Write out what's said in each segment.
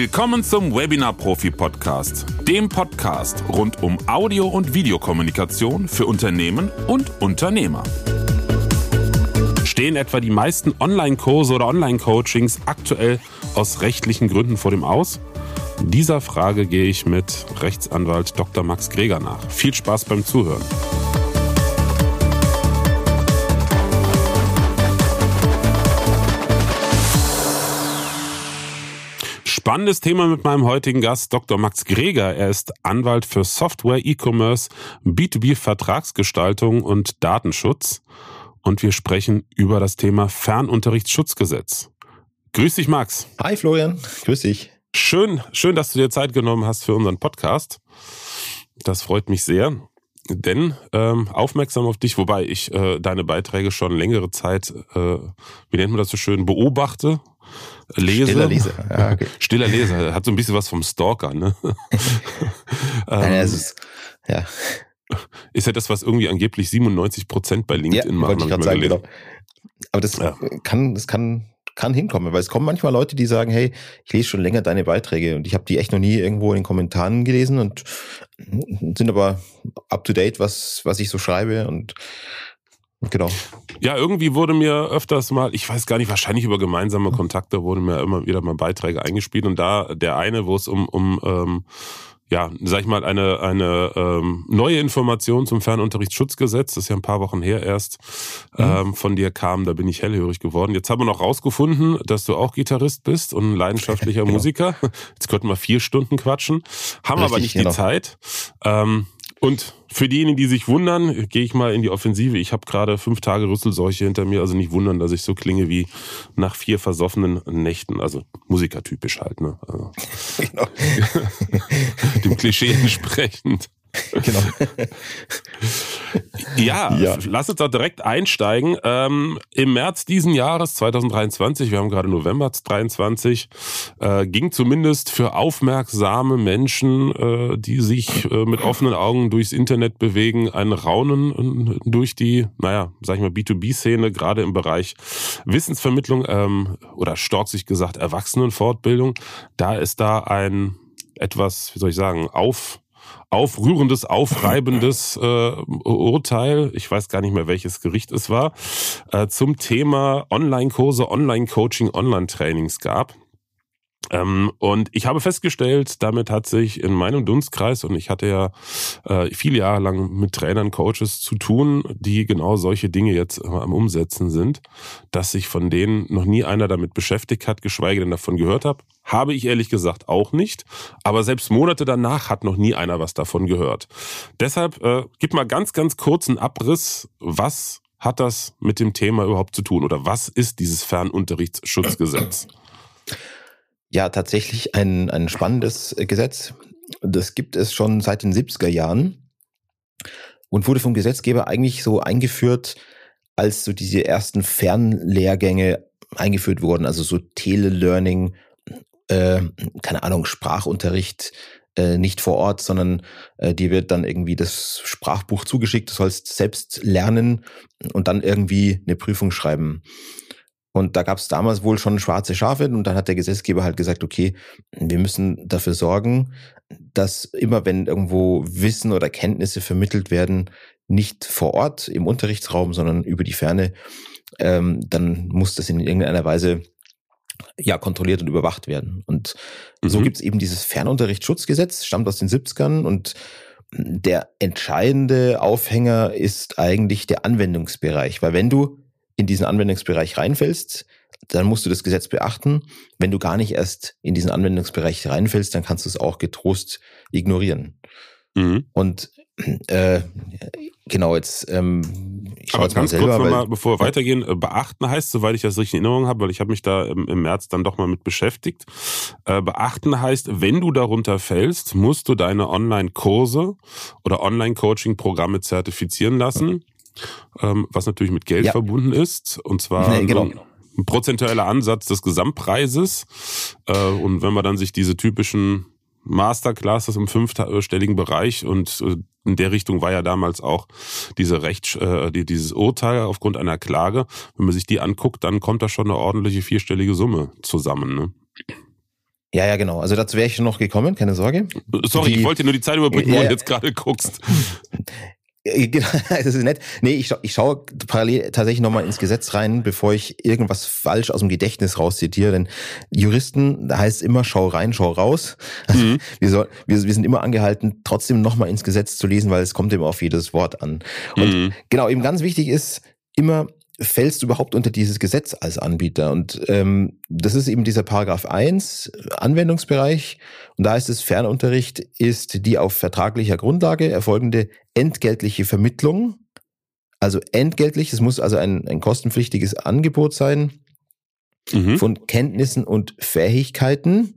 Willkommen zum Webinar Profi Podcast, dem Podcast rund um Audio- und Videokommunikation für Unternehmen und Unternehmer. Stehen etwa die meisten Online-Kurse oder Online-Coachings aktuell aus rechtlichen Gründen vor dem Aus? Dieser Frage gehe ich mit Rechtsanwalt Dr. Max Greger nach. Viel Spaß beim Zuhören. Spannendes Thema mit meinem heutigen Gast, Dr. Max Greger. Er ist Anwalt für Software, E-Commerce, B2B-Vertragsgestaltung und Datenschutz. Und wir sprechen über das Thema Fernunterrichtsschutzgesetz. Grüß dich, Max. Hi, Florian. Grüß dich. Schön, schön, dass du dir Zeit genommen hast für unseren Podcast. Das freut mich sehr. Denn ähm, aufmerksam auf dich, wobei ich äh, deine Beiträge schon längere Zeit, äh, wie nennt man das so schön, beobachte lese. Stiller Leser. Ja, okay. Stiller Leser. Hat so ein bisschen was vom Stalker, ne? Nein, ähm, es ist, ja. Ist ja das, was irgendwie angeblich 97 Prozent bei LinkedIn ja, machen, ich gerade sagen, genau. Aber das ja. kann, das kann, kann hinkommen, weil es kommen manchmal Leute, die sagen, hey, ich lese schon länger deine Beiträge und ich habe die echt noch nie irgendwo in den Kommentaren gelesen und sind aber up to date, was, was ich so schreibe und Genau. Ja, irgendwie wurde mir öfters mal, ich weiß gar nicht, wahrscheinlich über gemeinsame Kontakte wurde mir immer wieder mal Beiträge eingespielt und da der eine, wo es um, um ähm, ja, sag ich mal, eine, eine ähm, neue Information zum Fernunterrichtsschutzgesetz, das ist ja ein paar Wochen her erst, mhm. ähm, von dir kam, da bin ich hellhörig geworden. Jetzt haben wir noch rausgefunden, dass du auch Gitarrist bist und ein leidenschaftlicher genau. Musiker. Jetzt könnten wir vier Stunden quatschen, haben Richtig, aber nicht genau. die Zeit. Ähm, und für diejenigen, die sich wundern, gehe ich mal in die Offensive. Ich habe gerade fünf Tage Rüsselseuche hinter mir, also nicht wundern, dass ich so klinge wie nach vier versoffenen Nächten, also musikertypisch halt, ne? Also, genau. dem Klischee entsprechend. Genau. ja, ja, lass uns da direkt einsteigen. Ähm, Im März diesen Jahres, 2023, wir haben gerade November 2023, äh, ging zumindest für aufmerksame Menschen, äh, die sich äh, mit offenen Augen durchs Internet bewegen, ein Raunen äh, durch die, naja, sag ich mal, B2B-Szene, gerade im Bereich Wissensvermittlung ähm, oder storzig gesagt Erwachsenenfortbildung. Da ist da ein etwas, wie soll ich sagen, auf aufrührendes, aufreibendes äh, Urteil, ich weiß gar nicht mehr, welches Gericht es war, äh, zum Thema Online-Kurse, Online-Coaching, Online-Trainings gab. Ähm, und ich habe festgestellt, damit hat sich in meinem Dunstkreis, und ich hatte ja äh, viele Jahre lang mit Trainern, Coaches zu tun, die genau solche Dinge jetzt äh, am Umsetzen sind, dass sich von denen noch nie einer damit beschäftigt hat, geschweige denn davon gehört hat. Habe ich ehrlich gesagt auch nicht. Aber selbst Monate danach hat noch nie einer was davon gehört. Deshalb äh, gib mal ganz, ganz kurzen Abriss, was hat das mit dem Thema überhaupt zu tun? Oder was ist dieses Fernunterrichtsschutzgesetz? Ja, tatsächlich ein, ein spannendes Gesetz. Das gibt es schon seit den 70er Jahren und wurde vom Gesetzgeber eigentlich so eingeführt, als so diese ersten Fernlehrgänge eingeführt wurden, also so Telelearning, äh, keine Ahnung, Sprachunterricht, äh, nicht vor Ort, sondern äh, dir wird dann irgendwie das Sprachbuch zugeschickt, du sollst selbst lernen und dann irgendwie eine Prüfung schreiben. Und da gab es damals wohl schon schwarze Schafe und dann hat der Gesetzgeber halt gesagt, okay, wir müssen dafür sorgen, dass immer wenn irgendwo Wissen oder Kenntnisse vermittelt werden, nicht vor Ort im Unterrichtsraum, sondern über die Ferne, ähm, dann muss das in irgendeiner Weise ja kontrolliert und überwacht werden. Und mhm. so gibt es eben dieses Fernunterrichtsschutzgesetz, stammt aus den 70ern und der entscheidende Aufhänger ist eigentlich der Anwendungsbereich, weil wenn du in diesen Anwendungsbereich reinfällst, dann musst du das Gesetz beachten. Wenn du gar nicht erst in diesen Anwendungsbereich reinfällst, dann kannst du es auch getrost ignorieren. Mhm. Und äh, genau, jetzt ähm, ich Aber ganz selber, kurz nochmal, bevor wir weitergehen, äh, beachten heißt, soweit ich das richtig in Erinnerung habe, weil ich habe mich da im, im, März dann doch mal mit beschäftigt. Äh, beachten heißt, wenn du darunter fällst, musst du deine Online-Kurse oder Online-Coaching-Programme zertifizieren lassen ähm, was natürlich mit Geld ja. verbunden ist. Und zwar nee, genau. ein prozentueller Ansatz des Gesamtpreises. Äh, und wenn man dann sich diese typischen Masterclasses im fünfstelligen Bereich und äh, in der Richtung war ja damals auch diese Recht, äh, die, dieses Urteil aufgrund einer Klage. Wenn man sich die anguckt, dann kommt da schon eine ordentliche vierstellige Summe zusammen. Ne? Ja, ja, genau. Also dazu wäre ich schon noch gekommen, keine Sorge. Sorry, die, ich wollte nur die Zeit überbrücken, ja, wo du jetzt gerade guckst. Genau, das ist nett. Nee, ich, ich schaue parallel tatsächlich nochmal ins Gesetz rein, bevor ich irgendwas falsch aus dem Gedächtnis rauszitiere. Denn Juristen, da heißt immer, schau rein, schau raus. Mhm. Wir, soll, wir, wir sind immer angehalten, trotzdem nochmal ins Gesetz zu lesen, weil es kommt immer auf jedes Wort an. Und mhm. genau, eben ganz wichtig ist, immer fällst du überhaupt unter dieses Gesetz als Anbieter? Und ähm, das ist eben dieser Paragraph 1 Anwendungsbereich. Und da heißt es, Fernunterricht ist die auf vertraglicher Grundlage erfolgende entgeltliche Vermittlung. Also entgeltlich, es muss also ein, ein kostenpflichtiges Angebot sein mhm. von Kenntnissen und Fähigkeiten.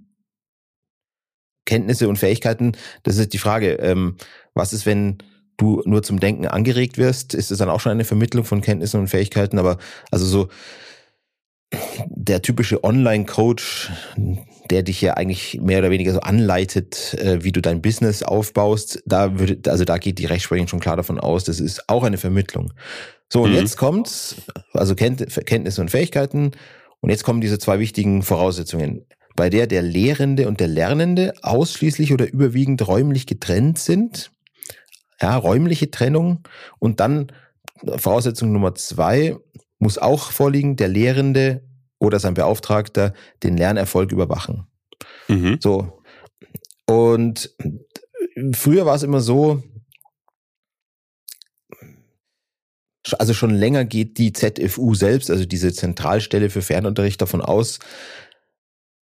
Kenntnisse und Fähigkeiten, das ist die Frage, ähm, was ist, wenn du nur zum Denken angeregt wirst, ist es dann auch schon eine Vermittlung von Kenntnissen und Fähigkeiten. Aber also so der typische Online-Coach, der dich ja eigentlich mehr oder weniger so anleitet, äh, wie du dein Business aufbaust, da würde, also da geht die Rechtsprechung schon klar davon aus, das ist auch eine Vermittlung. So, und mhm. jetzt kommt, also Kenntnisse und Fähigkeiten, und jetzt kommen diese zwei wichtigen Voraussetzungen, bei der der Lehrende und der Lernende ausschließlich oder überwiegend räumlich getrennt sind ja, räumliche Trennung. Und dann Voraussetzung Nummer zwei muss auch vorliegen, der Lehrende oder sein Beauftragter den Lernerfolg überwachen. Mhm. So. Und früher war es immer so, also schon länger geht die ZFU selbst, also diese Zentralstelle für Fernunterricht davon aus,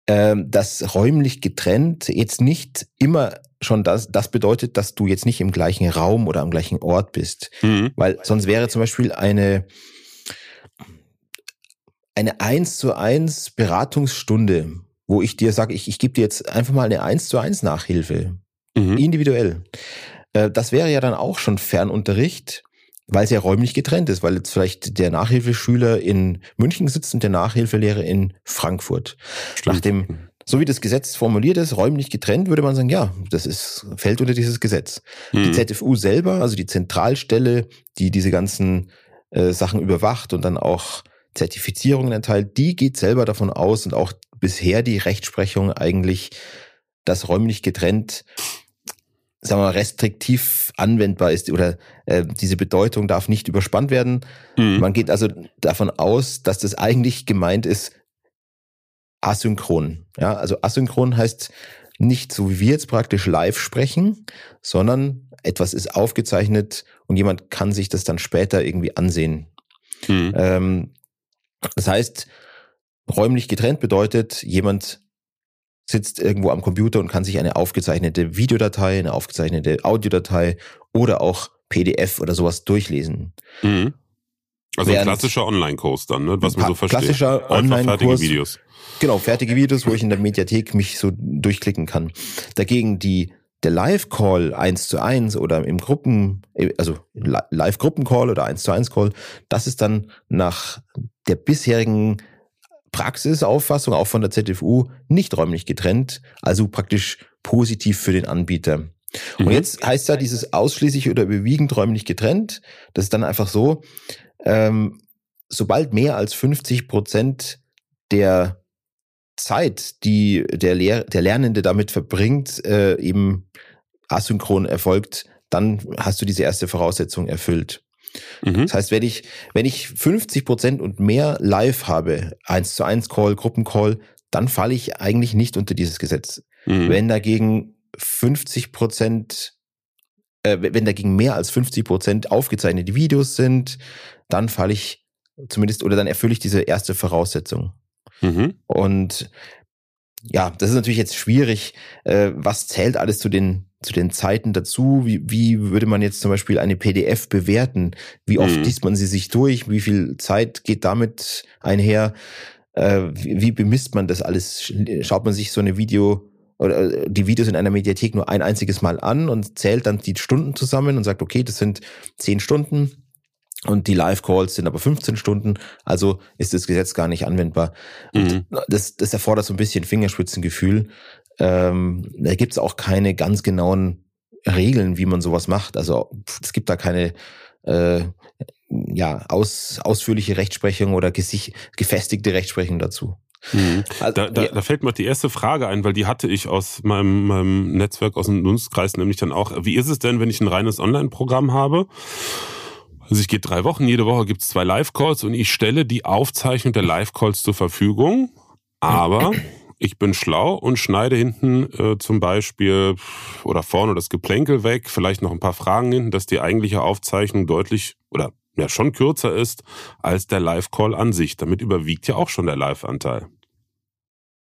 ähm, dass räumlich getrennt jetzt nicht immer schon das, das bedeutet, dass du jetzt nicht im gleichen Raum oder am gleichen Ort bist. Mhm. Weil sonst wäre zum Beispiel eine, eine eins zu eins Beratungsstunde, wo ich dir sage, ich, ich gebe dir jetzt einfach mal eine eins zu eins Nachhilfe. Mhm. Individuell. Äh, das wäre ja dann auch schon Fernunterricht, weil es ja räumlich getrennt ist, weil jetzt vielleicht der Nachhilfeschüler in München sitzt und der Nachhilfelehrer in Frankfurt. Stimmt. Nach dem so wie das Gesetz formuliert ist, räumlich getrennt, würde man sagen, ja, das ist, fällt unter dieses Gesetz. Mhm. Die ZFU selber, also die Zentralstelle, die diese ganzen äh, Sachen überwacht und dann auch Zertifizierungen erteilt, die geht selber davon aus und auch bisher die Rechtsprechung eigentlich, dass räumlich getrennt sagen wir mal, restriktiv anwendbar ist oder äh, diese Bedeutung darf nicht überspannt werden. Mhm. Man geht also davon aus, dass das eigentlich gemeint ist, asynchron. Ja, also asynchron heißt nicht so wie wir jetzt praktisch live sprechen, sondern etwas ist aufgezeichnet und jemand kann sich das dann später irgendwie ansehen. Mhm. Ähm, das heißt, räumlich getrennt bedeutet, jemand sitzt irgendwo am Computer und kann sich eine aufgezeichnete Videodatei, eine aufgezeichnete Audiodatei oder auch PDF oder sowas durchlesen. Mhm. Also ein klassischer Online-Kurs dann, ne? was man so versteht. Klassischer Online-Kurs. Videos. Genau, fertige Videos, wo ich in der Mediathek mich so durchklicken kann. Dagegen die der Live-Call eins zu eins oder im Gruppen, also Live-Gruppen-Call oder eins zu eins Call, das ist dann nach der bisherigen Praxisauffassung, auch von der ZFU, nicht räumlich getrennt, also praktisch positiv für den Anbieter. Mhm. Und jetzt heißt ja dieses ausschließlich oder überwiegend räumlich getrennt, das ist dann einfach so, ähm, sobald mehr als 50 Prozent der Zeit, die der, Lehr der Lernende damit verbringt, äh, eben asynchron erfolgt, dann hast du diese erste Voraussetzung erfüllt. Mhm. Das heißt, wenn ich, wenn ich 50 Prozent und mehr live habe, eins zu eins Call, Gruppencall, dann falle ich eigentlich nicht unter dieses Gesetz. Mhm. Wenn dagegen 50 Prozent, äh, wenn dagegen mehr als 50 Prozent aufgezeichnete Videos sind, dann falle ich zumindest oder dann erfülle ich diese erste Voraussetzung. Mhm. Und ja, das ist natürlich jetzt schwierig. Äh, was zählt alles zu den zu den Zeiten dazu? Wie, wie würde man jetzt zum Beispiel eine PDF bewerten? Wie oft mhm. liest man sie sich durch? Wie viel Zeit geht damit einher? Äh, wie, wie bemisst man das alles? Schaut man sich so eine Video oder äh, die Videos in einer Mediathek nur ein einziges Mal an und zählt dann die Stunden zusammen und sagt, okay, das sind zehn Stunden und die Live-Calls sind aber 15 Stunden, also ist das Gesetz gar nicht anwendbar. Mhm. Das, das erfordert so ein bisschen Fingerspitzengefühl. Ähm, da gibt es auch keine ganz genauen Regeln, wie man sowas macht. Also es gibt da keine äh, ja, aus, ausführliche Rechtsprechung oder gefestigte Rechtsprechung dazu. Mhm. Also, da, da, ja. da, fällt mir die erste Frage ein, weil die hatte ich aus meinem, meinem Netzwerk, aus dem Dunstkreis nämlich dann auch. Wie ist es denn, wenn ich ein reines Online-Programm habe? Also ich gehe drei Wochen, jede Woche gibt es zwei Live-Calls und ich stelle die Aufzeichnung der Live-Calls zur Verfügung. Aber ich bin schlau und schneide hinten äh, zum Beispiel oder vorne das Geplänkel weg, vielleicht noch ein paar Fragen hinten, dass die eigentliche Aufzeichnung deutlich oder ja schon kürzer ist als der Live-Call an sich. Damit überwiegt ja auch schon der Live-Anteil.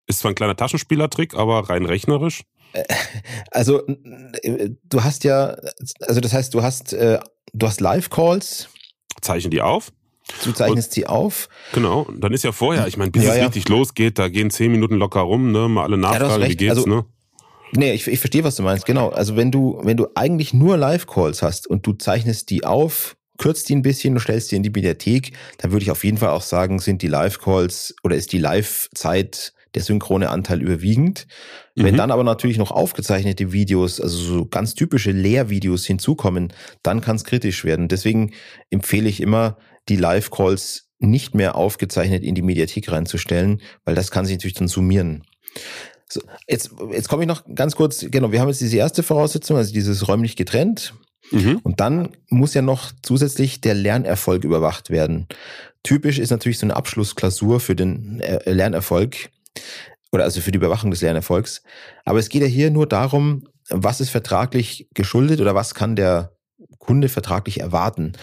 Ist zwar ein kleiner Taschenspielertrick, aber rein rechnerisch. Äh, also du hast ja, also das heißt, du hast, äh, du hast Live-Calls. Zeichnen die auf. Du zeichnest und, sie auf. Genau, dann ist ja vorher, ich meine, bis ja, es ja. richtig losgeht, da gehen zehn Minuten locker rum, ne? Mal alle nachfragen, ja, wie geht's, also, ne? Nee, ich, ich verstehe, was du meinst, genau. Also wenn du, wenn du eigentlich nur Live-Calls hast und du zeichnest die auf, kürzt die ein bisschen und stellst die in die Mediathek, dann würde ich auf jeden Fall auch sagen, sind die Live-Calls oder ist die Live-Zeit der synchrone Anteil überwiegend. Mhm. Wenn dann aber natürlich noch aufgezeichnete Videos, also so ganz typische Lehrvideos hinzukommen, dann kann es kritisch werden. Deswegen empfehle ich immer, die Live-Calls nicht mehr aufgezeichnet in die Mediathek reinzustellen, weil das kann sich natürlich dann summieren. So, jetzt, jetzt komme ich noch ganz kurz, genau, wir haben jetzt diese erste Voraussetzung, also dieses räumlich getrennt. Mhm. Und dann muss ja noch zusätzlich der Lernerfolg überwacht werden. Typisch ist natürlich so eine Abschlussklausur für den äh, Lernerfolg oder also für die Überwachung des Lernerfolgs. Aber es geht ja hier nur darum, was ist vertraglich geschuldet oder was kann der Kunde vertraglich erwarten.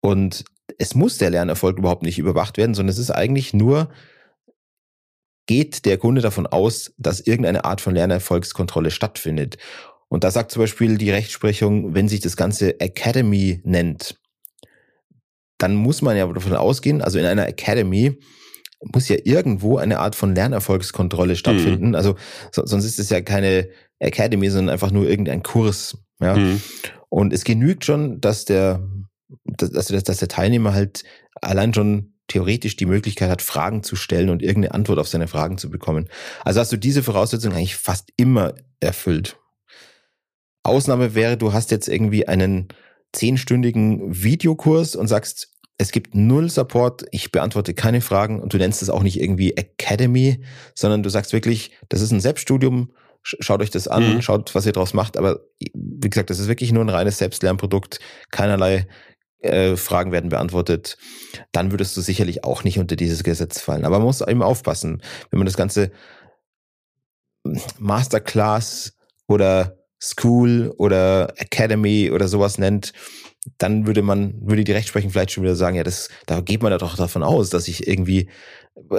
Und es muss der Lernerfolg überhaupt nicht überwacht werden, sondern es ist eigentlich nur, geht der Kunde davon aus, dass irgendeine Art von Lernerfolgskontrolle stattfindet. Und da sagt zum Beispiel die Rechtsprechung, wenn sich das Ganze Academy nennt, dann muss man ja davon ausgehen, also in einer Academy muss ja irgendwo eine Art von Lernerfolgskontrolle stattfinden. Mhm. Also so, sonst ist es ja keine Academy, sondern einfach nur irgendein Kurs. Ja. Mhm. Und es genügt schon, dass der, dass, dass der Teilnehmer halt allein schon theoretisch die Möglichkeit hat, Fragen zu stellen und irgendeine Antwort auf seine Fragen zu bekommen. Also hast du diese Voraussetzung eigentlich fast immer erfüllt. Ausnahme wäre, du hast jetzt irgendwie einen zehnstündigen Videokurs und sagst, es gibt null Support, ich beantworte keine Fragen und du nennst es auch nicht irgendwie Academy, sondern du sagst wirklich, das ist ein Selbststudium, schaut euch das an, mhm. schaut, was ihr draus macht, aber wie gesagt, das ist wirklich nur ein reines Selbstlernprodukt, keinerlei äh, Fragen werden beantwortet, dann würdest du sicherlich auch nicht unter dieses Gesetz fallen. Aber man muss eben aufpassen, wenn man das Ganze Masterclass oder School oder Academy oder sowas nennt, dann würde man, würde die Rechtsprechung vielleicht schon wieder sagen, ja, das, da geht man ja doch davon aus, dass ich irgendwie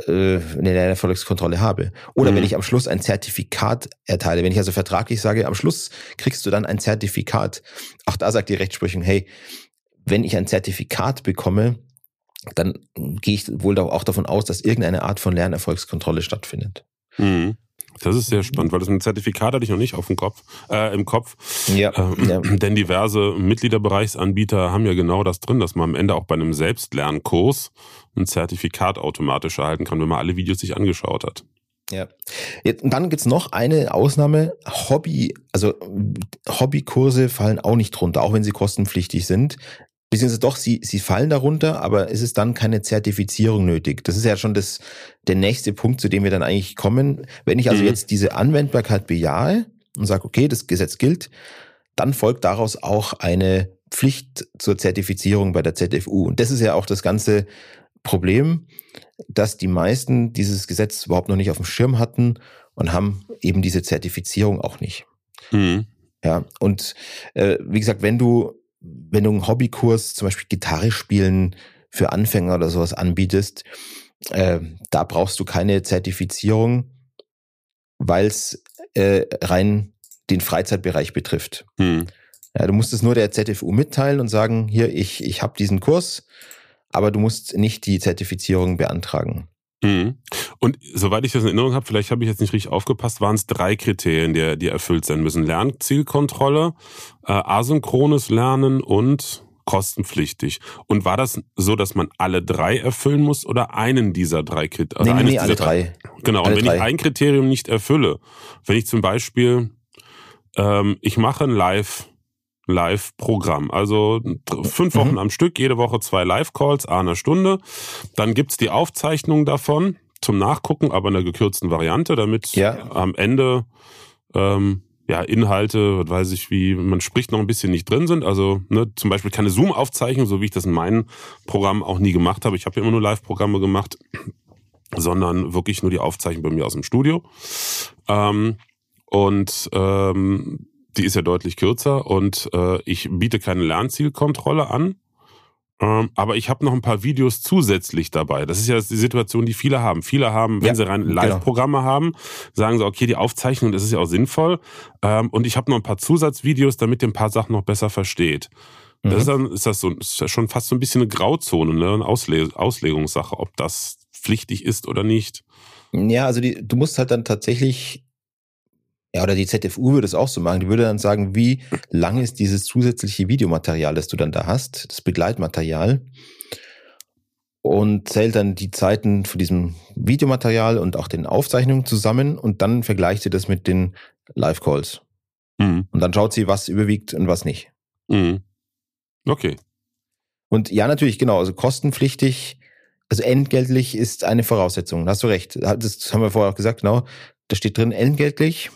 äh, eine Erfolgskontrolle habe. Oder mhm. wenn ich am Schluss ein Zertifikat erteile, wenn ich also vertraglich sage, am Schluss kriegst du dann ein Zertifikat. Auch da sagt die Rechtsprechung, hey, wenn ich ein Zertifikat bekomme, dann gehe ich wohl auch davon aus, dass irgendeine Art von Lernerfolgskontrolle stattfindet. Mhm. Das ist sehr spannend, weil das ein Zertifikat hatte ich noch nicht auf dem Kopf, äh, im Kopf. Ja, ähm, ja. Denn diverse Mitgliederbereichsanbieter haben ja genau das drin, dass man am Ende auch bei einem Selbstlernkurs ein Zertifikat automatisch erhalten kann, wenn man alle Videos sich angeschaut hat. Ja. Jetzt, dann gibt's noch eine Ausnahme. Hobby, also Hobbykurse fallen auch nicht drunter, auch wenn sie kostenpflichtig sind. Beziehungsweise doch, sie, sie fallen darunter, aber es ist dann keine Zertifizierung nötig. Das ist ja schon das, der nächste Punkt, zu dem wir dann eigentlich kommen. Wenn ich also mhm. jetzt diese Anwendbarkeit bejahe und sage, okay, das Gesetz gilt, dann folgt daraus auch eine Pflicht zur Zertifizierung bei der ZFU. Und das ist ja auch das ganze Problem, dass die meisten dieses Gesetz überhaupt noch nicht auf dem Schirm hatten und haben eben diese Zertifizierung auch nicht. Mhm. Ja, und äh, wie gesagt, wenn du wenn du einen Hobbykurs, zum Beispiel Gitarre spielen für Anfänger oder sowas anbietest, äh, da brauchst du keine Zertifizierung, weil es äh, rein den Freizeitbereich betrifft. Hm. Ja, du musst es nur der ZFU mitteilen und sagen, hier, ich, ich habe diesen Kurs, aber du musst nicht die Zertifizierung beantragen. Mhm. Und soweit ich das in Erinnerung habe, vielleicht habe ich jetzt nicht richtig aufgepasst, waren es drei Kriterien, die, die erfüllt sein müssen. Lernzielkontrolle, äh, asynchrones Lernen und kostenpflichtig. Und war das so, dass man alle drei erfüllen muss oder einen dieser drei Kriterien? Nee, nee, nee alle drei. Genau, alle und wenn drei. ich ein Kriterium nicht erfülle, wenn ich zum Beispiel, ähm, ich mache ein Live- Live-Programm. Also fünf Wochen mhm. am Stück, jede Woche zwei Live-Calls, a eine Stunde. Dann gibt's die Aufzeichnung davon. zum Nachgucken, aber in einer gekürzten Variante, damit Ja. am Ende ähm, ja Inhalte, was weiß ich, wie man spricht, noch ein bisschen nicht drin sind. Also ne, zum Beispiel keine Zoom-Aufzeichnung, so wie ich das in meinem Programm auch nie gemacht habe. Ich habe ja immer nur Live-Programme gemacht, sondern wirklich nur die Aufzeichnung bei mir aus dem Studio. Ähm, und ähm, die ist ja deutlich kürzer und äh, ich biete keine Lernzielkontrolle an. Ähm, aber ich habe noch ein paar Videos zusätzlich dabei. Das ist ja die Situation, die viele haben. Viele haben, wenn Ja, sie rein genau. Live-Programme haben, sagen sie, okay, die Aufzeichnung, das ist ja auch sinnvoll. Ähm, und ich habe noch ein paar Zusatzvideos, damit ihr ein paar Sachen noch besser versteht. Das ist, Mhm. dann, ist das so ist ja schon fast so ein bisschen eine Grauzone, ne? eine Ausle Auslegungssache, ob das pflichtig ist oder nicht. Ja, also die, du musst halt dann tatsächlich, ja, oder die ZFU würde es auch so machen, die würde dann sagen, wie lang ist dieses zusätzliche Videomaterial, das du dann da hast, das Begleitmaterial, und zählt dann die Zeiten von diesem Videomaterial und auch den Aufzeichnungen zusammen und dann vergleicht sie das mit den Live-Calls. Mhm. Und dann schaut sie, was überwiegt und was nicht. Mhm. Okay. Und ja, natürlich, genau, also kostenpflichtig, also entgeltlich ist eine Voraussetzung. Da hast du recht. Das haben wir vorher auch gesagt, genau. Da steht drin, entgeltlich.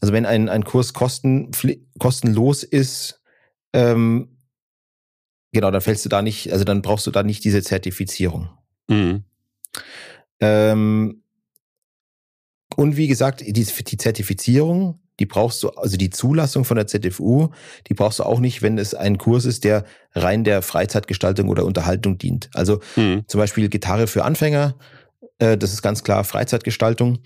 Also wenn ein, ein Kurs kosten, kostenlos ist, ähm, genau, dann fällst du da nicht, also dann brauchst du da nicht diese Zertifizierung. Mhm. Ähm, und wie gesagt, die, die Zertifizierung, die brauchst du, also die Zulassung von der ZFU, die brauchst du auch nicht, wenn es ein Kurs ist, der rein der Freizeitgestaltung oder Unterhaltung dient. Also Mhm. zum Beispiel Gitarre für Anfänger, äh, das ist ganz klar Freizeitgestaltung.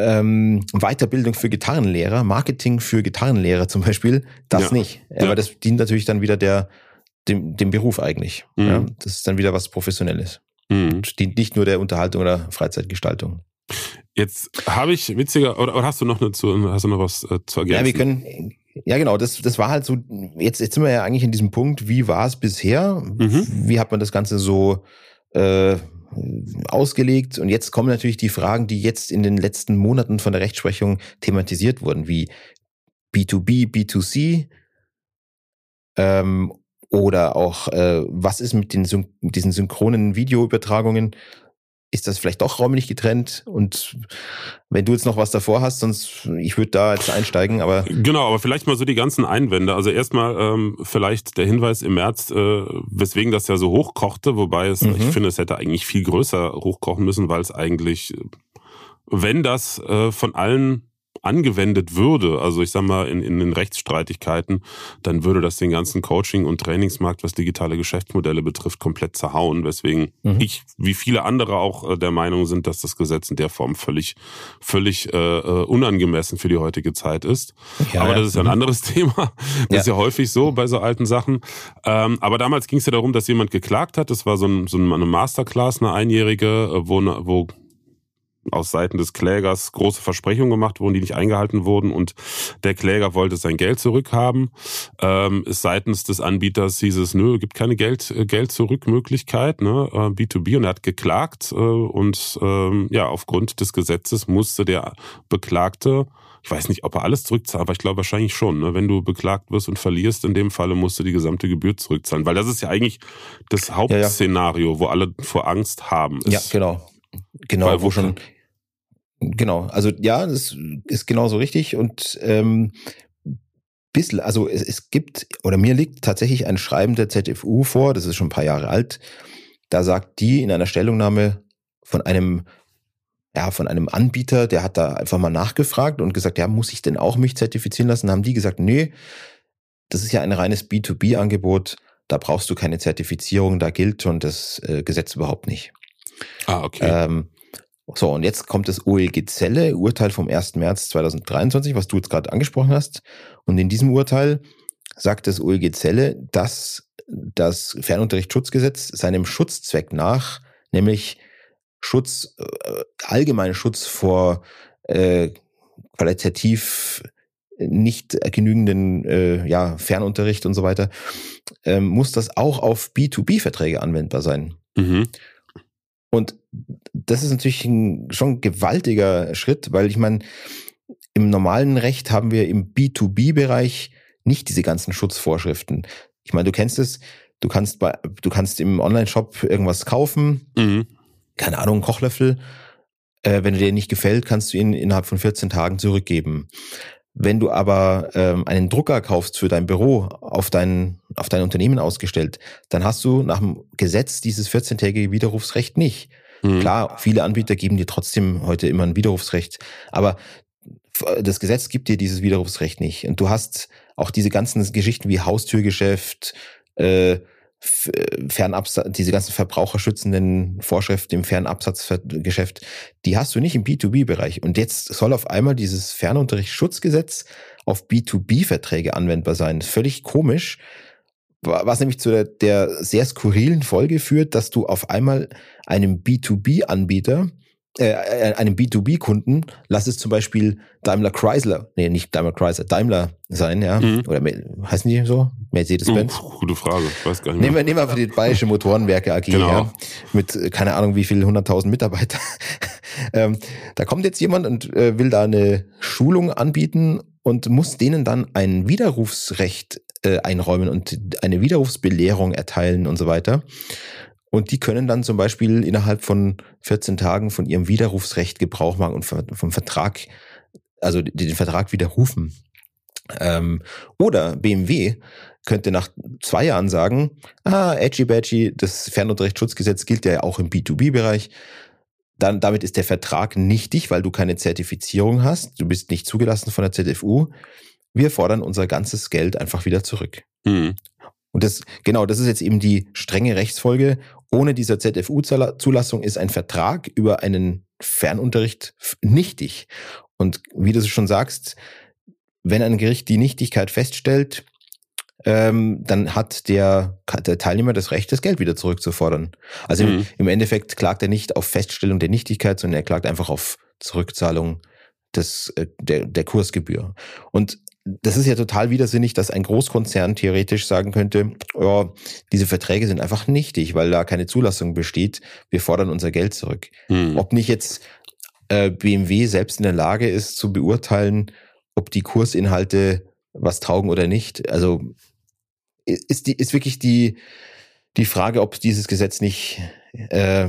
Ähm, Weiterbildung für Gitarrenlehrer, Marketing für Gitarrenlehrer zum Beispiel, das Ja. nicht. Ja. Aber das dient natürlich dann wieder der, dem, dem Beruf eigentlich. Mhm. Ja, das ist dann wieder was Professionelles. Mhm. Dient nicht nur der Unterhaltung oder Freizeitgestaltung. Jetzt habe ich witziger, oder, oder hast du noch eine zu, hast du noch was äh, zu ergänzen? Ja, wir können, ja genau, das, das war halt so, jetzt, jetzt sind wir ja eigentlich in diesem Punkt, wie war es bisher? Mhm. Wie hat man das Ganze so äh, ausgelegt? Und jetzt kommen natürlich die Fragen, die jetzt in den letzten Monaten von der Rechtsprechung thematisiert wurden, wie B2B, B2C ähm, oder auch, äh, was ist mit, den, mit diesen synchronen Videoübertragungen? Ist das vielleicht doch räumlich getrennt? Und wenn du jetzt noch was davor hast, sonst ich würde da jetzt einsteigen, aber Genau, aber vielleicht mal so die ganzen Einwände. Also erstmal ähm, vielleicht der Hinweis im März, äh, weswegen das ja so hochkochte, wobei es, Mhm. ich finde, es hätte eigentlich viel größer hochkochen müssen, weil es eigentlich, wenn das äh, von allen angewendet würde, also ich sag mal in, in den Rechtsstreitigkeiten, dann würde das den ganzen Coaching- und Trainingsmarkt, was digitale Geschäftsmodelle betrifft, komplett zerhauen, weswegen Mhm. ich, wie viele andere auch äh, der Meinung sind, dass das Gesetz in der Form völlig, völlig äh, äh, unangemessen für die heutige Zeit ist. ja, aber das ist ja ein mhm. anderes Thema. Das Ja. ist ja häufig so bei so alten Sachen. Ähm, aber damals ging es ja darum, dass jemand geklagt hat. Das war so, ein, so eine Masterclass, eine einjährige, äh, wo, ne- wo aus Seiten des Klägers große Versprechungen gemacht wurden, die nicht eingehalten wurden und der Kläger wollte sein Geld zurückhaben. Ähm, seitens des Anbieters hieß es, nö, gibt keine Geld, äh, Geld zurückmöglichkeit, ne, äh, B2B und er hat geklagt äh, und ähm, ja, aufgrund des Gesetzes musste der Beklagte ich weiß nicht, ob er alles zurückzahlt, aber ich glaube wahrscheinlich schon. Ne? Wenn du beklagt wirst und verlierst, in dem Falle musst du die gesamte Gebühr zurückzahlen. Weil das ist ja eigentlich das Hauptszenario, wo alle vor Angst haben. Ja, Ist- genau. Genau, wo wo schon. Genau, also ja, das ist genauso richtig. Und ähm, bisschen, also es, es gibt, oder mir liegt tatsächlich ein Schreiben der ZFU vor, das ist schon ein paar Jahre alt. Da sagt die in einer Stellungnahme von einem, ja, von einem Anbieter, der hat da einfach mal nachgefragt und gesagt, ja, muss ich denn auch mich zertifizieren lassen? Haben die gesagt, nee, das ist ja ein reines B2B-Angebot, da brauchst du keine Zertifizierung, da gilt schon das äh, Gesetz überhaupt nicht. Ah, okay. Ähm, so, und jetzt kommt das OLG Zelle, Urteil vom 1. März 2023, was du jetzt gerade angesprochen hast. Und in diesem Urteil sagt das OLG Zelle, dass das Fernunterrichtsschutzgesetz seinem Schutzzweck nach, nämlich Schutz, äh, allgemeinen Schutz vor äh, qualitativ nicht genügenden äh, ja, Fernunterricht und so weiter, ähm, muss das auch auf B2B-Verträge anwendbar sein. mhm. Und das ist natürlich ein schon gewaltiger Schritt, weil ich meine, im normalen Recht haben wir im B2B-Bereich nicht diese ganzen Schutzvorschriften. Ich meine, du kennst es, du kannst bei, du kannst im Online-Shop irgendwas kaufen, Mhm. keine Ahnung, einen Kochlöffel, äh, wenn er dir nicht gefällt, kannst du ihn innerhalb von 14 Tagen zurückgeben. Wenn du aber ähm, einen Drucker kaufst für dein Büro, auf dein, auf dein Unternehmen ausgestellt, dann hast du nach dem Gesetz dieses 14-tägige Widerrufsrecht nicht. Mhm. Klar, viele Anbieter geben dir trotzdem heute immer ein Widerrufsrecht, aber das Gesetz gibt dir dieses Widerrufsrecht nicht. Und du hast auch diese ganzen Geschichten wie Haustürgeschäft, äh, Fernabsatz, diese ganzen verbraucherschützenden Vorschriften im Fernabsatzgeschäft, die hast du nicht im B2B-Bereich. Und jetzt soll auf einmal dieses Fernunterrichtsschutzgesetz auf B2B-Verträge anwendbar sein. Völlig komisch, was nämlich zu der, der sehr skurrilen Folge führt, dass du auf einmal einem B2B-Anbieter äh, äh, einem B2B-Kunden, lass es zum Beispiel Daimler Chrysler, nee, nicht Daimler Chrysler, Daimler sein, ja, mhm. oder heißen die so? Mercedes-Benz? Oh, gute Frage, weiß gar nicht. Nehmen wir, nehmen wir für die Bayerische Motorenwerke AG, genau. ja, mit äh, keine Ahnung wie viel, 100.000 Mitarbeiter. ähm, da kommt jetzt jemand und äh, will da eine Schulung anbieten und muss denen dann ein Widerrufsrecht äh, einräumen und eine Widerrufsbelehrung erteilen und so weiter. Und die können dann zum Beispiel innerhalb von 14 Tagen von ihrem Widerrufsrecht Gebrauch machen und vom Vertrag, also den Vertrag widerrufen. Ähm, oder BMW könnte nach zwei Jahren sagen, ah, edgy badgy, das Fernunterrichtsschutzgesetz gilt ja auch im B2B-Bereich. Dann, damit ist der Vertrag nichtig, weil du keine Zertifizierung hast. Du bist nicht zugelassen von der ZFU. Wir fordern unser ganzes Geld einfach wieder zurück. Mhm. Und das, genau, das ist jetzt eben die strenge Rechtsfolge. Ohne dieser ZFU-Zulassung ist ein Vertrag über einen Fernunterricht nichtig. Und wie du schon sagst, wenn ein Gericht die Nichtigkeit feststellt, ähm, dann hat der, der Teilnehmer das Recht, das Geld wieder zurückzufordern. Also mhm. im, im Endeffekt klagt er nicht auf Feststellung der Nichtigkeit, sondern er klagt einfach auf Zurückzahlung des, äh, der, der Kursgebühr. Und das ist ja total widersinnig, dass ein Großkonzern theoretisch sagen könnte, ja, diese Verträge sind einfach nichtig, weil da keine Zulassung besteht. Wir fordern unser Geld zurück. Hm. Ob nicht jetzt äh, BMW selbst in der Lage ist zu beurteilen, ob die Kursinhalte was taugen oder nicht. Also ist die ist wirklich die die Frage, ob dieses Gesetz nicht äh,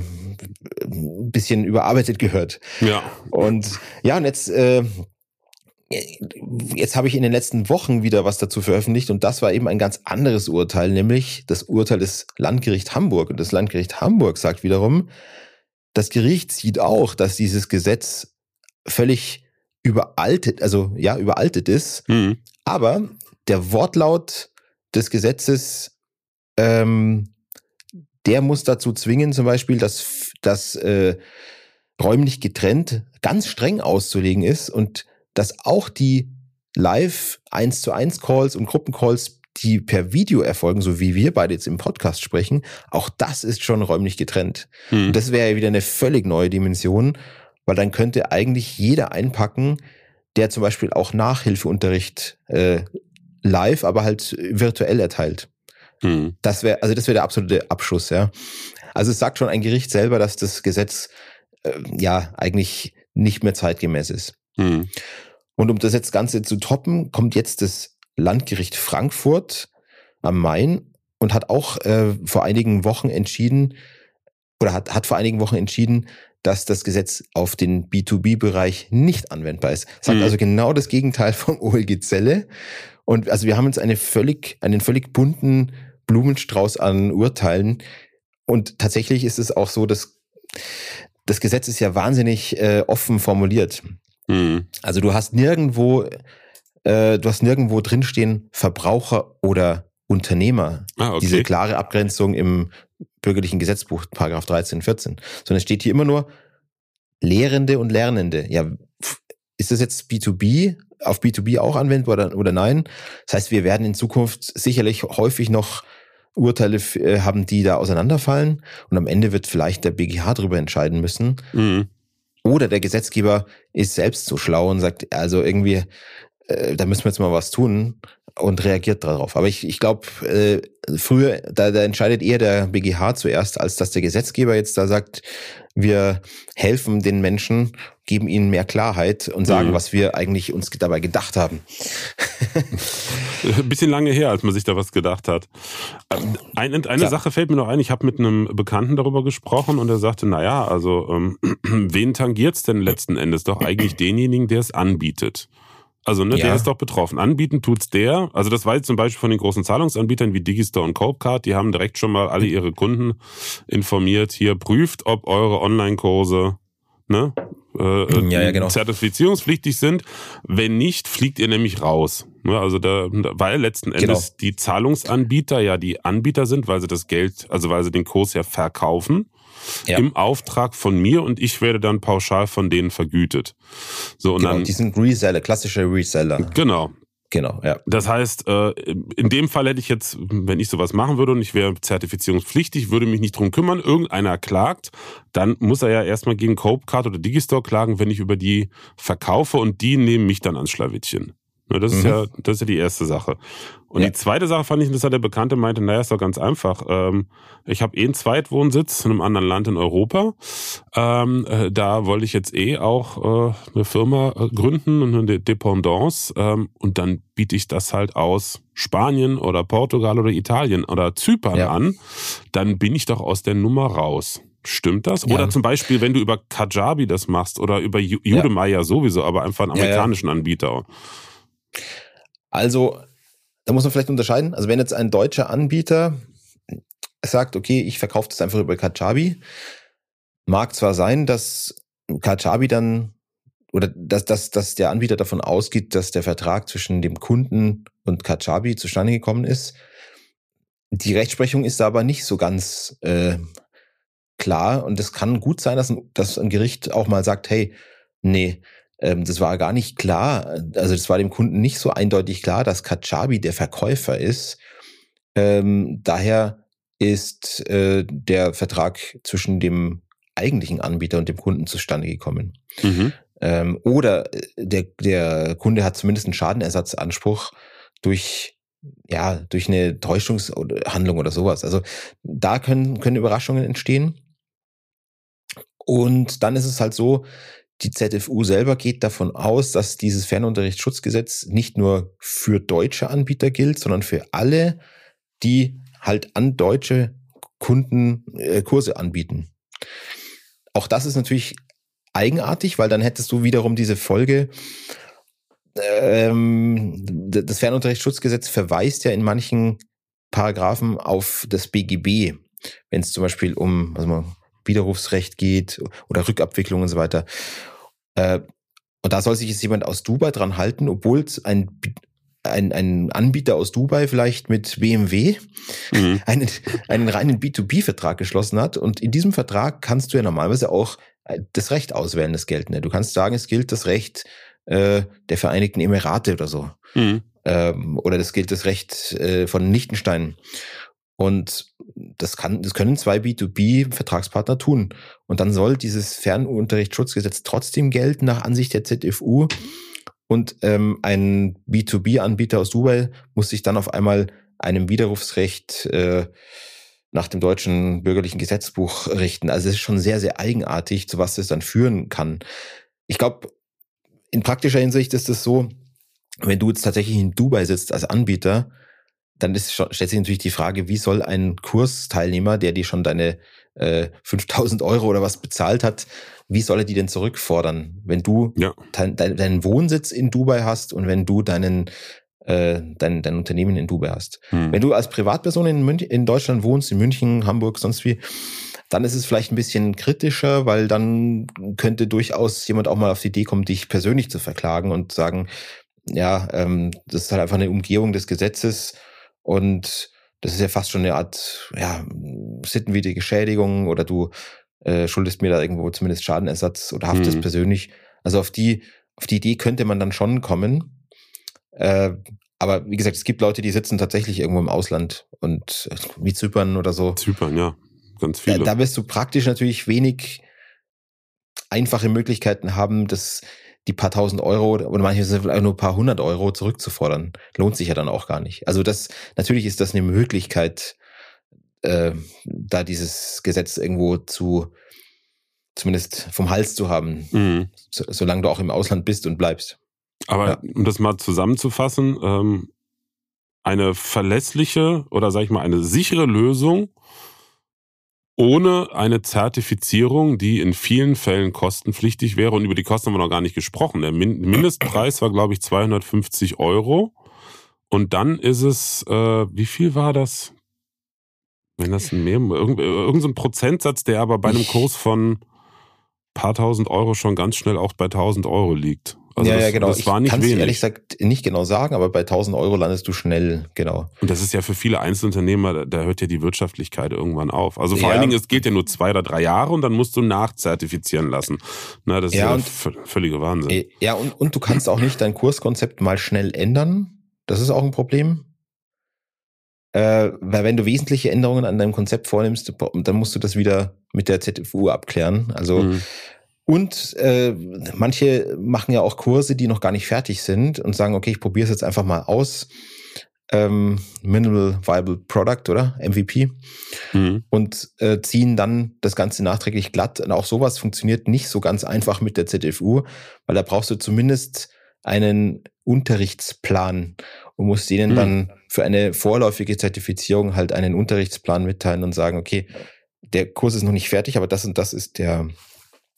ein bisschen überarbeitet gehört. Ja. Und ja, und jetzt äh, jetzt habe ich in den letzten Wochen wieder was dazu veröffentlicht und das war eben ein ganz anderes Urteil, nämlich das Urteil des Landgericht Hamburg. Und das Landgericht Hamburg sagt wiederum, das Gericht sieht auch, dass dieses Gesetz völlig überaltet, also ja, überaltet ist, mhm. aber der Wortlaut des Gesetzes, ähm, der muss dazu zwingen, zum Beispiel, dass das äh, räumlich getrennt ganz streng auszulegen ist und dass auch die Live 1 zu 1 Calls und Gruppencalls, die per Video erfolgen, so wie wir beide jetzt im Podcast sprechen, auch das ist schon räumlich getrennt. Hm. Und das wäre ja wieder eine völlig neue Dimension, weil dann könnte eigentlich jeder einpacken, der zum Beispiel auch Nachhilfeunterricht äh, live, aber halt virtuell erteilt. Hm. Das wäre, also das wäre der absolute Abschuss, ja. Also es sagt schon ein Gericht selber, dass das Gesetz äh, ja eigentlich nicht mehr zeitgemäß ist. Hm. Und um das jetzt Ganze zu toppen, kommt jetzt das Landgericht Frankfurt am Main und hat auch äh, vor einigen Wochen entschieden, oder hat, hat vor einigen Wochen entschieden, dass das Gesetz auf den B2B-Bereich nicht anwendbar ist. Sagt mhm. also genau das Gegenteil vom OLG Zelle. Und also wir haben uns eine völlig, einen völlig bunten Blumenstrauß an Urteilen. Und tatsächlich ist es auch so, dass das Gesetz ist ja wahnsinnig äh, offen formuliert. Mhm. Also du hast nirgendwo, äh, du hast nirgendwo drinstehen Verbraucher oder Unternehmer. Ah, okay. Diese klare Abgrenzung im bürgerlichen Gesetzbuch, Paragraph 13, 14. Sondern es steht hier immer nur Lehrende und Lernende. Ja, ist das jetzt B2B, auf B2B auch anwendbar oder, oder nein? Das heißt, wir werden in Zukunft sicherlich häufig noch Urteile äh, haben, die da auseinanderfallen. Und am Ende wird vielleicht der BGH darüber entscheiden müssen. Mhm. Oder der Gesetzgeber ist selbst so schlau und sagt, also irgendwie, äh, da müssen wir jetzt mal was tun und reagiert darauf. Aber ich, ich glaube, äh, früher, da, da entscheidet eher der BGH zuerst, als dass der Gesetzgeber jetzt da sagt, wir helfen den Menschen geben ihnen mehr Klarheit und sagen, mhm. was wir eigentlich uns dabei gedacht haben. Ein bisschen lange her, als man sich da was gedacht hat. Ähm, eine, eine Sache fällt mir noch ein, ich habe mit einem Bekannten darüber gesprochen und er sagte, naja, also ähm, wen tangiert's denn letzten Endes? Doch eigentlich denjenigen, der es anbietet. Also, ne, ja. der ist doch betroffen. Anbieten tut's der. Also, das war jetzt zum Beispiel von den großen Zahlungsanbietern wie Digistore und Copecard. Die haben direkt schon mal alle ihre Kunden informiert. Hier prüft, ob eure Online-Kurse ne, äh, ja, ja, genau. zertifizierungspflichtig sind. Wenn nicht, fliegt ihr nämlich raus. Ne, also da, weil letzten Endes genau. die Zahlungsanbieter ja die Anbieter sind, weil sie das Geld, also weil sie den Kurs ja verkaufen ja. im Auftrag von mir und ich werde dann pauschal von denen vergütet. So und genau, dann die sind Reseller, klassische Reseller. Genau. Genau, ja. Das heißt, äh, in dem Fall hätte ich jetzt, wenn ich sowas machen würde und ich wäre zertifizierungspflichtig, würde mich nicht drum kümmern, irgendeiner klagt, dann muss er ja erstmal gegen Copecard oder Digistore klagen, wenn ich über die verkaufe und die nehmen mich dann ans Schlawittchen. Ne, das ist mhm. ja, das ist ja die erste Sache. Und ja. die zweite Sache fand ich interessant, der Bekannte meinte, naja, ist doch ganz einfach. Ähm, ich habe eh einen Zweitwohnsitz in einem anderen Land in Europa. Ähm, äh, da wollte ich jetzt eh auch äh, eine Firma äh, gründen und eine Dependance. Ähm, und dann biete ich das halt aus Spanien oder Portugal oder Italien oder Zypern ja. an. Dann bin ich doch aus der Nummer raus. Stimmt das? Ja. Oder zum Beispiel, wenn du über Kajabi das machst oder über Udemy ja sowieso, aber einfach einen amerikanischen Anbieter. Also, da muss man vielleicht unterscheiden. Also, wenn jetzt ein deutscher Anbieter sagt, okay, ich verkaufe das einfach über Kajabi, mag zwar sein, dass Kajabi dann oder dass, dass, dass der Anbieter davon ausgeht, dass der Vertrag zwischen dem Kunden und Kajabi zustande gekommen ist. Die Rechtsprechung ist da aber nicht so ganz äh, klar und es kann gut sein, dass ein, dass ein Gericht auch mal sagt, hey, nee, ähm, das war gar nicht klar, also das war dem Kunden nicht so eindeutig klar, dass Kajabi der Verkäufer ist. Ähm, daher ist äh, der Vertrag zwischen dem eigentlichen Anbieter und dem Kunden zustande gekommen. Mhm. Ähm, oder äh, der, der Kunde hat zumindest einen Schadenersatzanspruch durch ja, durch eine Täuschungshandlung oder sowas. Also da können, können Überraschungen entstehen. Und dann ist es halt so, die ZFU selber geht davon aus, dass dieses Fernunterrichtsschutzgesetz nicht nur für deutsche Anbieter gilt, sondern für alle, die halt an deutsche Kunden äh, Kurse anbieten. Auch das ist natürlich eigenartig, weil dann hättest du wiederum diese Folge, ähm, das Fernunterrichtsschutzgesetz verweist ja in manchen Paragraphen auf das BGB, wenn es zum Beispiel um also Widerrufsrecht geht oder Rückabwicklung und so weiter. Äh, und da soll sich jetzt jemand aus Dubai dran halten, obwohl es ein, ein, ein Anbieter aus Dubai vielleicht mit BMW mhm. einen, einen reinen B2B-Vertrag geschlossen hat. Und in diesem Vertrag kannst du ja normalerweise auch äh, das Recht auswählen, das geltende. Du kannst sagen, es gilt das Recht äh, der Vereinigten Emirate oder so. Mhm. Ähm, oder das gilt das Recht äh, von Liechtenstein. Und das kann, das können zwei B2B-Vertragspartner tun. Und dann soll dieses Fernunterrichtsschutzgesetz trotzdem gelten nach Ansicht der ZFU. Und ähm, ein B2B-Anbieter aus Dubai muss sich dann auf einmal einem Widerrufsrecht äh, nach dem deutschen bürgerlichen Gesetzbuch richten. Also es ist schon sehr, sehr eigenartig, zu was das dann führen kann. Ich glaube, in praktischer Hinsicht ist es so, wenn du jetzt tatsächlich in Dubai sitzt als Anbieter, dann ist, stellt sich natürlich die Frage, wie soll ein Kursteilnehmer, der dir schon deine äh, 5000 Euro oder was bezahlt hat, wie soll er die denn zurückfordern, wenn du ja. dein, deinen Wohnsitz in Dubai hast und wenn du deinen äh, dein, dein Unternehmen in Dubai hast. Hm. Wenn du als Privatperson in, Münch, in Deutschland wohnst, in München, Hamburg, sonst wie, dann ist es vielleicht ein bisschen kritischer, weil dann könnte durchaus jemand auch mal auf die Idee kommen, dich persönlich zu verklagen und sagen, ja, ähm, das ist halt einfach eine Umgehung des Gesetzes und das ist ja fast schon eine Art, ja, sittenwidrige Schädigung oder du äh, schuldest mir da irgendwo zumindest Schadenersatz oder haftest mhm. persönlich. Also auf die, auf die Idee könnte man dann schon kommen. Äh, aber wie gesagt, es gibt Leute, die sitzen tatsächlich irgendwo im Ausland und äh, wie Zypern oder so. Zypern, ja, ganz viele. Da, da wirst du praktisch natürlich wenig einfache Möglichkeiten haben, das die paar tausend Euro oder manche sind vielleicht nur ein paar hundert Euro zurückzufordern. Lohnt sich ja dann auch gar nicht. Also das, natürlich ist das eine Möglichkeit, äh, da dieses Gesetz irgendwo zu, zumindest vom Hals zu haben, mhm. so, solange du auch im Ausland bist und bleibst. Aber ja. um das mal zusammenzufassen, ähm, eine verlässliche oder sag ich mal eine sichere Lösung ohne eine Zertifizierung, die in vielen Fällen kostenpflichtig wäre. Und über die Kosten haben wir noch gar nicht gesprochen. Der Mindestpreis war, glaube ich, 250 Euro. Und dann ist es, äh, wie viel war das? Wenn das mehr, irgendein irgend so Prozentsatz, der aber bei einem Kurs von paar tausend Euro schon ganz schnell auch bei 1000 Euro liegt. Also ja, das, ja, genau. Das war nicht ich wenig. ehrlich gesagt nicht genau sagen, aber bei 1000 Euro landest du schnell, genau. Und das ist ja für viele Einzelunternehmer, da hört ja die Wirtschaftlichkeit irgendwann auf. Also vor ja. allen Dingen, es geht ja nur zwei oder drei Jahre und dann musst du nachzertifizieren lassen. Na, das ja, ist ja völliger Wahnsinn. Äh, ja, und, und du kannst auch nicht dein Kurskonzept mal schnell ändern. Das ist auch ein Problem. Äh, weil wenn du wesentliche Änderungen an deinem Konzept vornimmst, dann musst du das wieder mit der ZFU abklären. Also mhm. Und äh, manche machen ja auch Kurse, die noch gar nicht fertig sind und sagen, okay, ich probiere es jetzt einfach mal aus. Ähm, Minimal Viable Product, oder? MVP. Mhm. Und äh, ziehen dann das Ganze nachträglich glatt. Und auch sowas funktioniert nicht so ganz einfach mit der ZFU, weil da brauchst du zumindest einen Unterrichtsplan und musst denen mhm. dann für eine vorläufige Zertifizierung halt einen Unterrichtsplan mitteilen und sagen, okay, der Kurs ist noch nicht fertig, aber das und das ist der,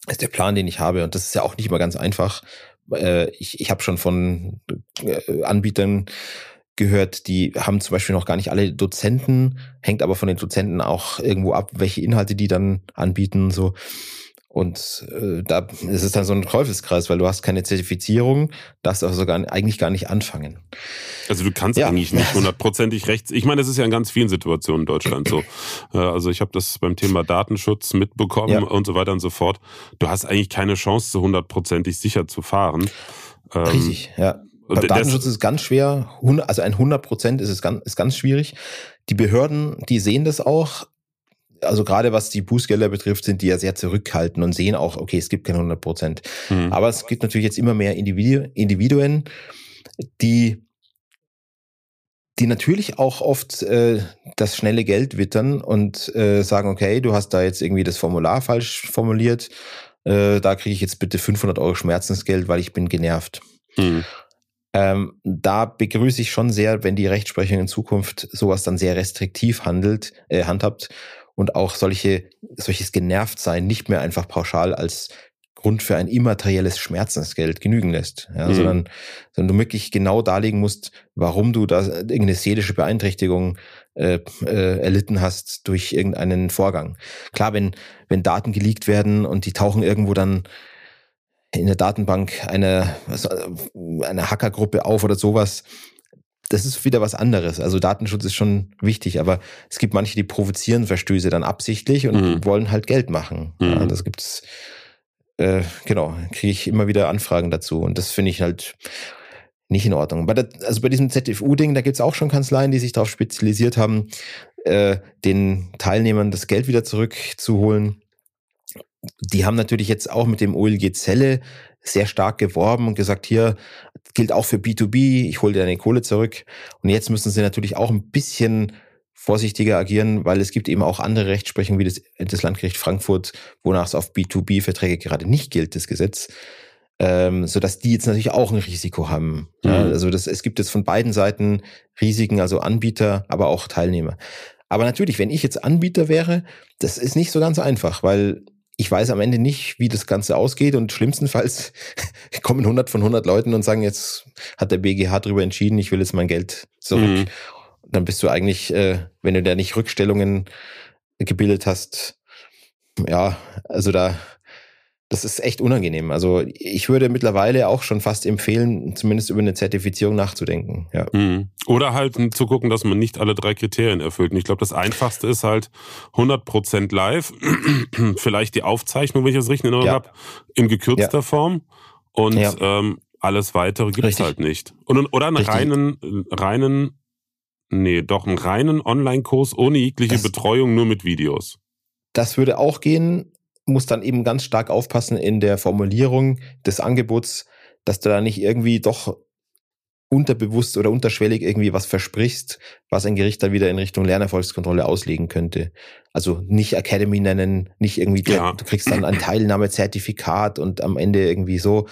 ist der Plan, den ich habe. Und das ist ja auch nicht mal ganz einfach. Äh, ich ich habe schon von äh, Anbietern gehört, die haben zum Beispiel noch gar nicht alle Dozenten, hängt aber von den Dozenten auch irgendwo ab, welche Inhalte die dann anbieten. So. Und äh, da ist es dann so ein Teufelskreis, weil du hast keine Zertifizierung, darfst also gar, eigentlich gar nicht anfangen. Also du kannst ja. eigentlich nicht hundertprozentig rechts. Ich meine, das ist ja in ganz vielen Situationen in Deutschland so. Äh, also ich habe das beim Thema Datenschutz mitbekommen ja. und so weiter und so fort. Du hast eigentlich keine Chance, so hundertprozentig sicher zu fahren. Ähm, Richtig, ja. Beim Datenschutz ist ganz schwer. Also ein 100 Prozent ist es ganz, ist ganz schwierig. Die Behörden, die sehen das auch, also gerade was die Bußgelder betrifft, sind die ja sehr zurückhaltend und sehen auch, okay, es gibt keine 100 Prozent. Mhm. Aber es gibt natürlich jetzt immer mehr Individuen, die die natürlich auch oft äh, das schnelle Geld wittern und äh, sagen, okay, du hast da jetzt irgendwie das Formular falsch formuliert, äh, da kriege ich jetzt bitte 500 Euro Schmerzensgeld, weil ich bin genervt. Mhm. Ähm, da begrüße ich schon sehr, wenn die Rechtsprechung in Zukunft sowas dann sehr restriktiv handelt, äh, handhabt und auch solche, solches Genervtsein nicht mehr einfach pauschal als Grund für ein immaterielles Schmerzensgeld genügen lässt, ja, mhm. sondern, sondern du wirklich genau darlegen musst, warum du da irgendeine seelische Beeinträchtigung äh, äh, erlitten hast durch irgendeinen Vorgang. Klar, wenn, wenn Daten geleakt werden und die tauchen irgendwo dann in der Datenbank einer, einer Hackergruppe auf oder sowas, das ist wieder was anderes. Also Datenschutz ist schon wichtig, aber es gibt manche, die provozieren Verstöße dann absichtlich und mhm. wollen halt Geld machen. Mhm. Ja, das gibt's, äh, genau, kriege ich immer wieder Anfragen dazu und das finde ich halt nicht in Ordnung. Bei der, also bei diesem ZFU-Ding, da gibt's auch schon Kanzleien, die sich darauf spezialisiert haben, äh, den Teilnehmern das Geld wieder zurückzuholen. Die haben natürlich jetzt auch mit dem OLG Zelle sehr stark geworben und gesagt, hier gilt auch für B2B, ich hole dir deine Kohle zurück. Und jetzt müssen sie natürlich auch ein bisschen vorsichtiger agieren, weil es gibt eben auch andere Rechtsprechungen wie das, das Landgericht Frankfurt, wonach es auf B2B-Verträge gerade nicht gilt, das Gesetz. Ähm, so dass die jetzt natürlich auch ein Risiko haben. Mhm. Ja, also das, es gibt jetzt von beiden Seiten Risiken, also Anbieter, aber auch Teilnehmer. Aber natürlich, wenn ich jetzt Anbieter wäre, das ist nicht so ganz einfach, weil ich weiß am Ende nicht, wie das Ganze ausgeht und schlimmstenfalls kommen 100 von 100 Leuten und sagen, jetzt hat der BGH darüber entschieden, ich will jetzt mein Geld zurück. Mhm. Dann bist du eigentlich, äh, wenn du da nicht Rückstellungen gebildet hast, ja, also da das ist echt unangenehm. Also ich würde mittlerweile auch schon fast empfehlen, zumindest über eine Zertifizierung nachzudenken. Ja. Mhm. Oder halt zu gucken, dass man nicht alle drei Kriterien erfüllt. Und ich glaube, das Einfachste ist halt 100% live, vielleicht die Aufzeichnung, wenn ich das richtig in Erinnerung ja. habe, in gekürzter ja. Form. Und ja. ähm, alles Weitere gibt es halt nicht. Und, oder einen Richtig. reinen, reinen, nee, doch einen reinen Online-Kurs ohne jegliche das, Betreuung, nur mit Videos. Das würde auch gehen muss dann eben ganz stark aufpassen in der Formulierung des Angebots, dass du da nicht irgendwie doch unterbewusst oder unterschwellig irgendwie was versprichst, was ein Gericht dann wieder in Richtung Lernerfolgskontrolle auslegen könnte. Also nicht Academy nennen, nicht irgendwie, ja. du kriegst dann ein Teilnahmezertifikat und am Ende irgendwie so,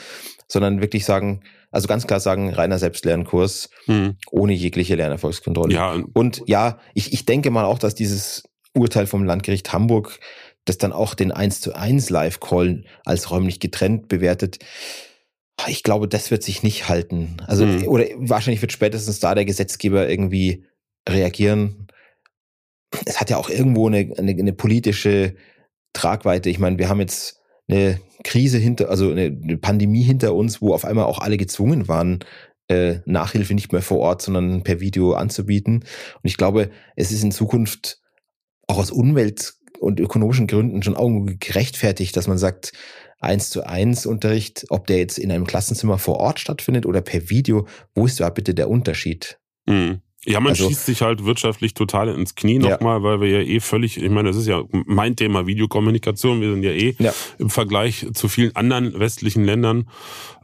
sondern wirklich sagen, also ganz klar sagen, reiner Selbstlernkurs mhm. ohne jegliche Lernerfolgskontrolle. Ja. Und ja, ich, ich denke mal auch, dass dieses Urteil vom Landgericht Hamburg, das dann auch den 1 zu 1 Live-Call als räumlich getrennt bewertet, ich glaube, das wird sich nicht halten. Also, mhm. oder wahrscheinlich wird spätestens da der Gesetzgeber irgendwie reagieren. Es hat ja auch irgendwo eine, eine, eine politische Tragweite. Ich meine, wir haben jetzt eine Krise hinter, also eine, eine Pandemie hinter uns, wo auf einmal auch alle gezwungen waren, äh, Nachhilfe nicht mehr vor Ort, sondern per Video anzubieten. Und ich glaube, es ist in Zukunft auch aus Umwelt- und ökonomischen Gründen schon irgendwo gerechtfertigt, dass man sagt, eins zu eins Unterricht, ob der jetzt in einem Klassenzimmer vor Ort stattfindet oder per Video, wo ist da bitte der Unterschied? Mhm. Ja, man also, schießt sich halt wirtschaftlich total ins Knie nochmal, ja. weil wir ja eh völlig, ich meine, das ist ja mein Thema Videokommunikation. Wir sind ja eh ja. im Vergleich zu vielen anderen westlichen Ländern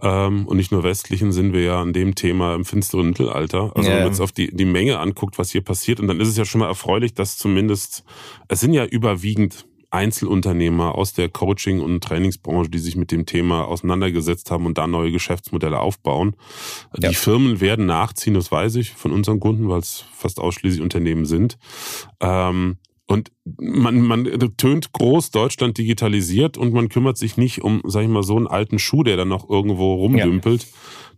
ähm, und nicht nur westlichen sind wir ja an dem Thema im finsteren Mittelalter. Also ja. wenn man jetzt auf die, die Menge anguckt, was hier passiert, und dann ist es ja schon mal erfreulich, dass zumindest, es sind ja überwiegend Einzelunternehmer aus der Coaching- und Trainingsbranche, die sich mit dem Thema auseinandergesetzt haben und da neue Geschäftsmodelle aufbauen. Ja. Die Firmen werden nachziehen, das weiß ich von unseren Kunden, weil es fast ausschließlich Unternehmen sind. Ähm, und man, man tönt groß, Deutschland digitalisiert und man kümmert sich nicht um, sag ich mal, so einen alten Schuh, der dann noch irgendwo rumdümpelt. Ja.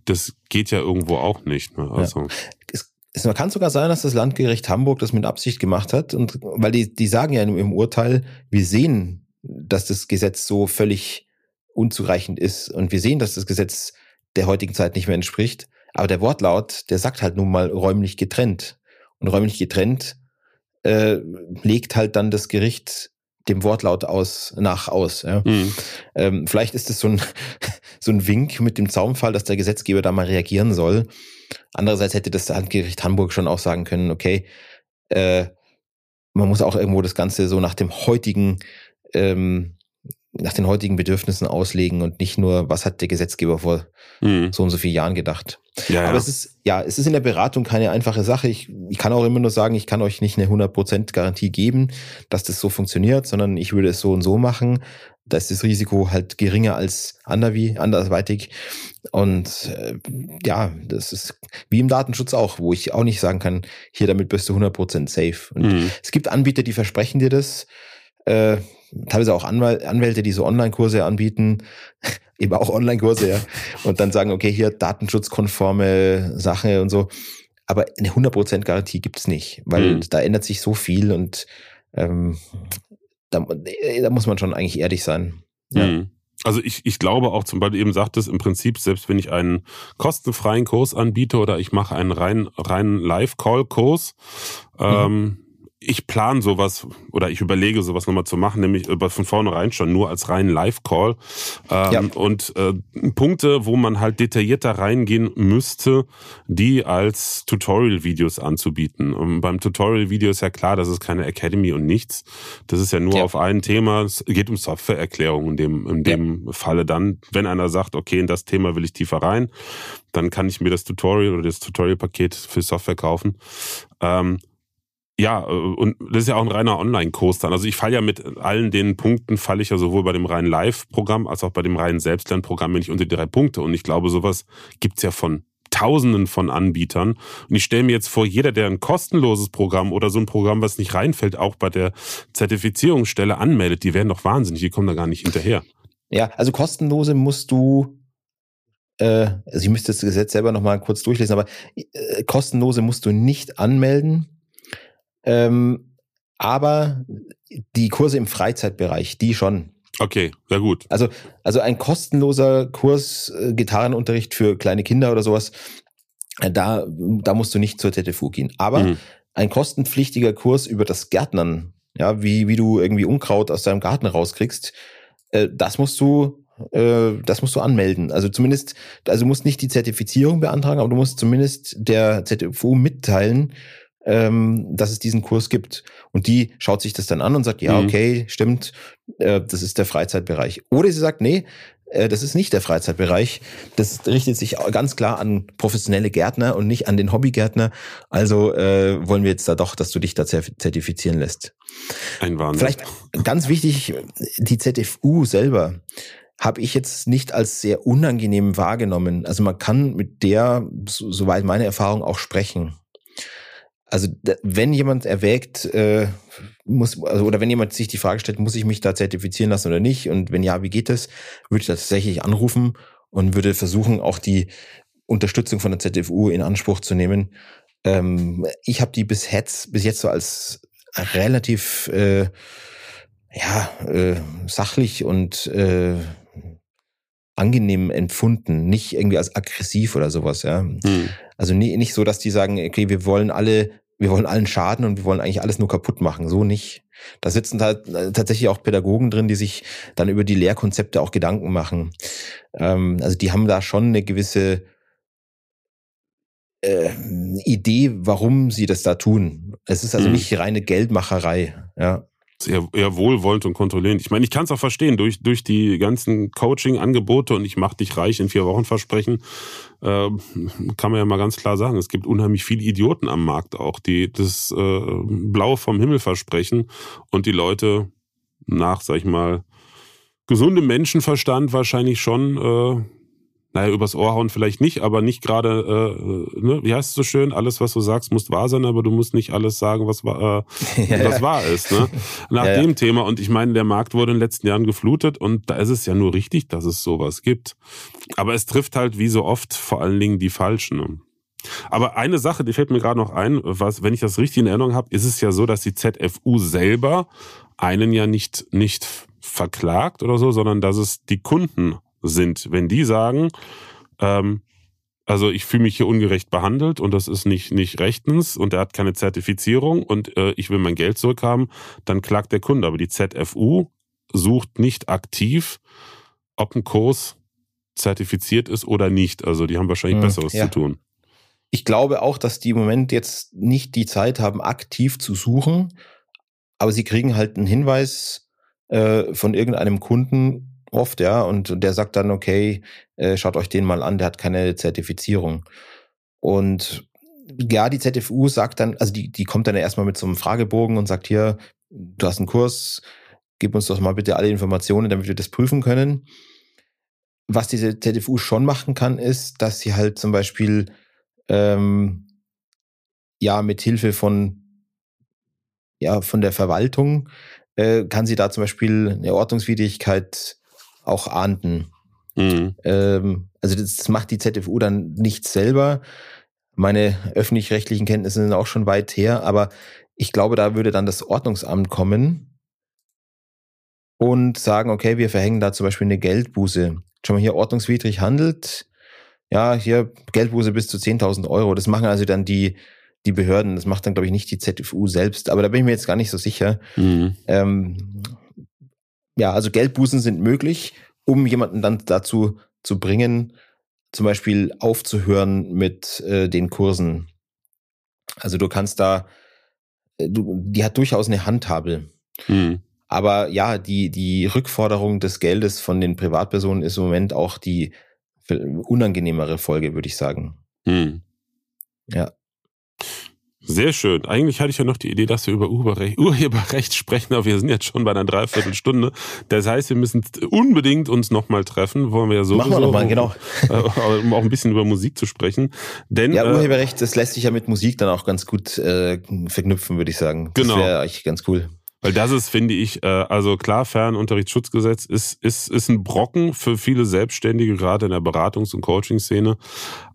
Das geht ja irgendwo auch nicht. Ne? Also. Ja. Es kann sogar sein, dass das Landgericht Hamburg das mit Absicht gemacht hat. Und weil die, die sagen ja im, im Urteil, wir sehen, dass das Gesetz so völlig unzureichend ist. Und wir sehen, dass das Gesetz der heutigen Zeit nicht mehr entspricht. Aber der Wortlaut, der sagt halt nun mal räumlich getrennt. Und räumlich getrennt äh, legt halt dann das Gericht dem Wortlaut aus nach aus. Ja. Mhm. Ähm, vielleicht ist es so ein, so ein Wink mit dem Zaumfall, dass der Gesetzgeber da mal reagieren soll. Andererseits hätte das Landgericht Hamburg schon auch sagen können, okay, äh, man muss auch irgendwo das Ganze so nach dem heutigen, ähm, nach den heutigen Bedürfnissen auslegen und nicht nur, was hat der Gesetzgeber vor mhm. so und so vielen Jahren gedacht. Ja, Aber ja. es ist, ja, es ist in der Beratung keine einfache Sache. Ich, ich kann auch immer nur sagen, ich kann euch nicht eine 100% Garantie geben, dass das so funktioniert, sondern ich würde es so und so machen da ist das Risiko halt geringer als anderwie, andersweitig. Und äh, ja, das ist wie im Datenschutz auch, wo ich auch nicht sagen kann, hier damit bist du 100% safe. Und mhm. es gibt Anbieter, die versprechen dir das. Äh, teilweise auch Anwäl Anwälte, die so Online-Kurse anbieten, eben auch Online-Kurse, ja. Und dann sagen, okay, hier datenschutzkonforme Sache und so. Aber eine 100% Garantie gibt's nicht, weil mhm. da ändert sich so viel und ähm, da, äh, da muss man schon eigentlich ehrlich sein. Ja. Mhm. Also ich, ich glaube auch zum Beispiel eben sagt es im Prinzip, selbst wenn ich einen kostenfreien Kurs anbiete oder ich mache einen rein, rein Live-Call-Kurs, mhm. ähm, ich plane sowas oder ich überlege sowas nochmal zu machen, nämlich von vornherein schon nur als reinen Live-Call. Ähm, ja. Und äh, Punkte, wo man halt detaillierter reingehen müsste, die als Tutorial-Videos anzubieten. Und beim Tutorial-Video ist ja klar, das ist keine Academy und nichts. Das ist ja nur ja. auf ein Thema. Es geht um Softwareerklärung in dem, in dem ja. Falle dann. Wenn einer sagt, okay, in das Thema will ich tiefer rein, dann kann ich mir das Tutorial oder das Tutorial-Paket für Software kaufen. Ähm, ja, äh, und das ist ja auch ein reiner Online-Kurs dann. Also ich falle ja mit allen den Punkten, falle ich ja sowohl bei dem reinen Live-Programm als auch bei dem reinen Selbstlernprogramm, wenn ich unter die drei Punkte. Und ich glaube, sowas gibt's ja von Tausenden von Anbietern. Und ich stelle mir jetzt vor, jeder, der ein kostenloses Programm oder so ein Programm, was nicht reinfällt, auch bei der Zertifizierungsstelle anmeldet, die werden doch wahnsinnig, die kommen da gar nicht hinterher. Ja, also kostenlose musst du äh, also ich müsste das Gesetz selber nochmal kurz durchlesen, aber äh, kostenlose musst du nicht anmelden. Ähm, aber die Kurse im Freizeitbereich, die schon. Okay, sehr gut. Also, also ein kostenloser Kurs äh, Gitarrenunterricht für kleine Kinder oder sowas, äh, da, da musst du nicht zur ZFU gehen. Aber mhm. ein kostenpflichtiger Kurs über das Gärtnern, ja, wie, wie du irgendwie Unkraut aus deinem Garten rauskriegst, äh, das musst du äh, das musst du anmelden. Also zumindest, also du musst nicht die Zertifizierung beantragen, aber du musst zumindest der ZFU mitteilen, ähm, dass es diesen Kurs gibt. Und die schaut sich das dann an und sagt, ja, mhm. okay, stimmt, äh, das ist der Freizeitbereich. Oder sie sagt, nee, äh, das ist nicht der Freizeitbereich. Das richtet sich ganz klar an professionelle Gärtner und nicht an den Hobbygärtner. Also äh, wollen wir jetzt da doch, dass du dich da zertifizieren lässt. Ein Wahnsinn. Vielleicht ganz wichtig, die ZFU selber habe ich jetzt nicht als sehr unangenehm wahrgenommen. Also man kann mit der, soweit meine Erfahrung, auch sprechen. Also wenn jemand erwägt, äh, muss, also, oder wenn jemand sich die Frage stellt, muss ich mich da zertifizieren lassen oder nicht? Und wenn ja, wie geht das? Würde ich tatsächlich anrufen und würde versuchen, auch die Unterstützung von der ZFU in Anspruch zu nehmen. Ähm, ich habe die bis jetzt, bis jetzt so als relativ äh, ja, äh, sachlich und äh, angenehm empfunden, nicht irgendwie als aggressiv oder sowas, ja. Hm. Also nie, nicht so, dass die sagen, okay, wir wollen alle, wir wollen allen schaden und wir wollen eigentlich alles nur kaputt machen. So nicht. Da sitzen halt tatsächlich auch Pädagogen drin, die sich dann über die Lehrkonzepte auch Gedanken machen. Ähm, also die haben da schon eine gewisse äh, Idee, warum sie das da tun. Es ist also hm. nicht reine Geldmacherei, ja eher, eher wohlwollend und kontrollierend. Ich meine, ich kann es auch verstehen, durch, durch die ganzen Coaching-Angebote und ich mach dich reich in vier Wochen versprechen, äh, kann man ja mal ganz klar sagen, es gibt unheimlich viele Idioten am Markt auch, die das äh, Blaue vom Himmel versprechen und die Leute nach, sag ich mal, gesundem Menschenverstand wahrscheinlich schon äh, naja, übers Ohr hauen vielleicht nicht, aber nicht gerade, äh, ne, wie heißt es so schön, alles, was du sagst, muss wahr sein, aber du musst nicht alles sagen, was, äh, ja, was wahr ist. Ne? Nach ja, dem ja. Thema. Und ich meine, der Markt wurde in den letzten Jahren geflutet und da ist es ja nur richtig, dass es sowas gibt. Aber es trifft halt wie so oft vor allen Dingen die Falschen. Ne? Aber eine Sache, die fällt mir gerade noch ein, was, wenn ich das richtig in Erinnerung habe, ist es ja so, dass die ZFU selber einen ja nicht, nicht verklagt oder so, sondern dass es die Kunden sind. Wenn die sagen, ähm, also ich fühle mich hier ungerecht behandelt und das ist nicht, nicht rechtens und er hat keine Zertifizierung und äh, ich will mein Geld zurückhaben, dann klagt der Kunde. Aber die ZFU sucht nicht aktiv, ob ein Kurs zertifiziert ist oder nicht. Also die haben wahrscheinlich hm, Besseres ja. zu tun. Ich glaube auch, dass die im Moment jetzt nicht die Zeit haben, aktiv zu suchen, aber sie kriegen halt einen Hinweis äh, von irgendeinem Kunden, oft, ja, und der sagt dann, okay, äh, schaut euch den mal an, der hat keine Zertifizierung. Und ja, die ZFU sagt dann, also die, die kommt dann erstmal mit so einem Fragebogen und sagt hier, du hast einen Kurs, gib uns doch mal bitte alle Informationen, damit wir das prüfen können. Was diese ZFU schon machen kann, ist, dass sie halt zum Beispiel ähm, ja mit Hilfe von ja von der Verwaltung äh, kann sie da zum Beispiel eine Ordnungswidrigkeit auch ahnden. Mhm. Ähm, also das macht die ZFU dann nicht selber. Meine öffentlich-rechtlichen Kenntnisse sind auch schon weit her, aber ich glaube, da würde dann das Ordnungsamt kommen und sagen, okay, wir verhängen da zum Beispiel eine Geldbuße. Schon mal hier ordnungswidrig handelt, ja, hier Geldbuße bis zu 10.000 Euro. Das machen also dann die, die Behörden. Das macht dann, glaube ich, nicht die ZFU selbst. Aber da bin ich mir jetzt gar nicht so sicher. Mhm. Ähm, ja, also Geldbußen sind möglich, um jemanden dann dazu zu bringen, zum Beispiel aufzuhören mit äh, den Kursen. Also du kannst da, äh, du, die hat durchaus eine Handhabe. Hm. Aber ja, die, die Rückforderung des Geldes von den Privatpersonen ist im Moment auch die unangenehmere Folge, würde ich sagen. Hm. Ja. Sehr schön. Eigentlich hatte ich ja noch die Idee, dass wir über Urheberrecht, sprechen, aber wir sind jetzt schon bei einer Dreiviertelstunde. Das heißt, wir müssen unbedingt uns nochmal treffen. Wollen wir ja sowieso. Machen wir nochmal, genau. Äh, um auch ein bisschen über Musik zu sprechen. Denn, ja, äh, Urheberrecht, das lässt sich ja mit Musik dann auch ganz gut äh, verknüpfen, würde ich sagen. Das genau. wäre eigentlich ganz cool. Weil das ist, finde ich, äh, also klar, Fernunterrichtsschutzgesetz ist, ist, ist ein Brocken für viele Selbstständige, gerade in der Beratungs- und Coaching-Szene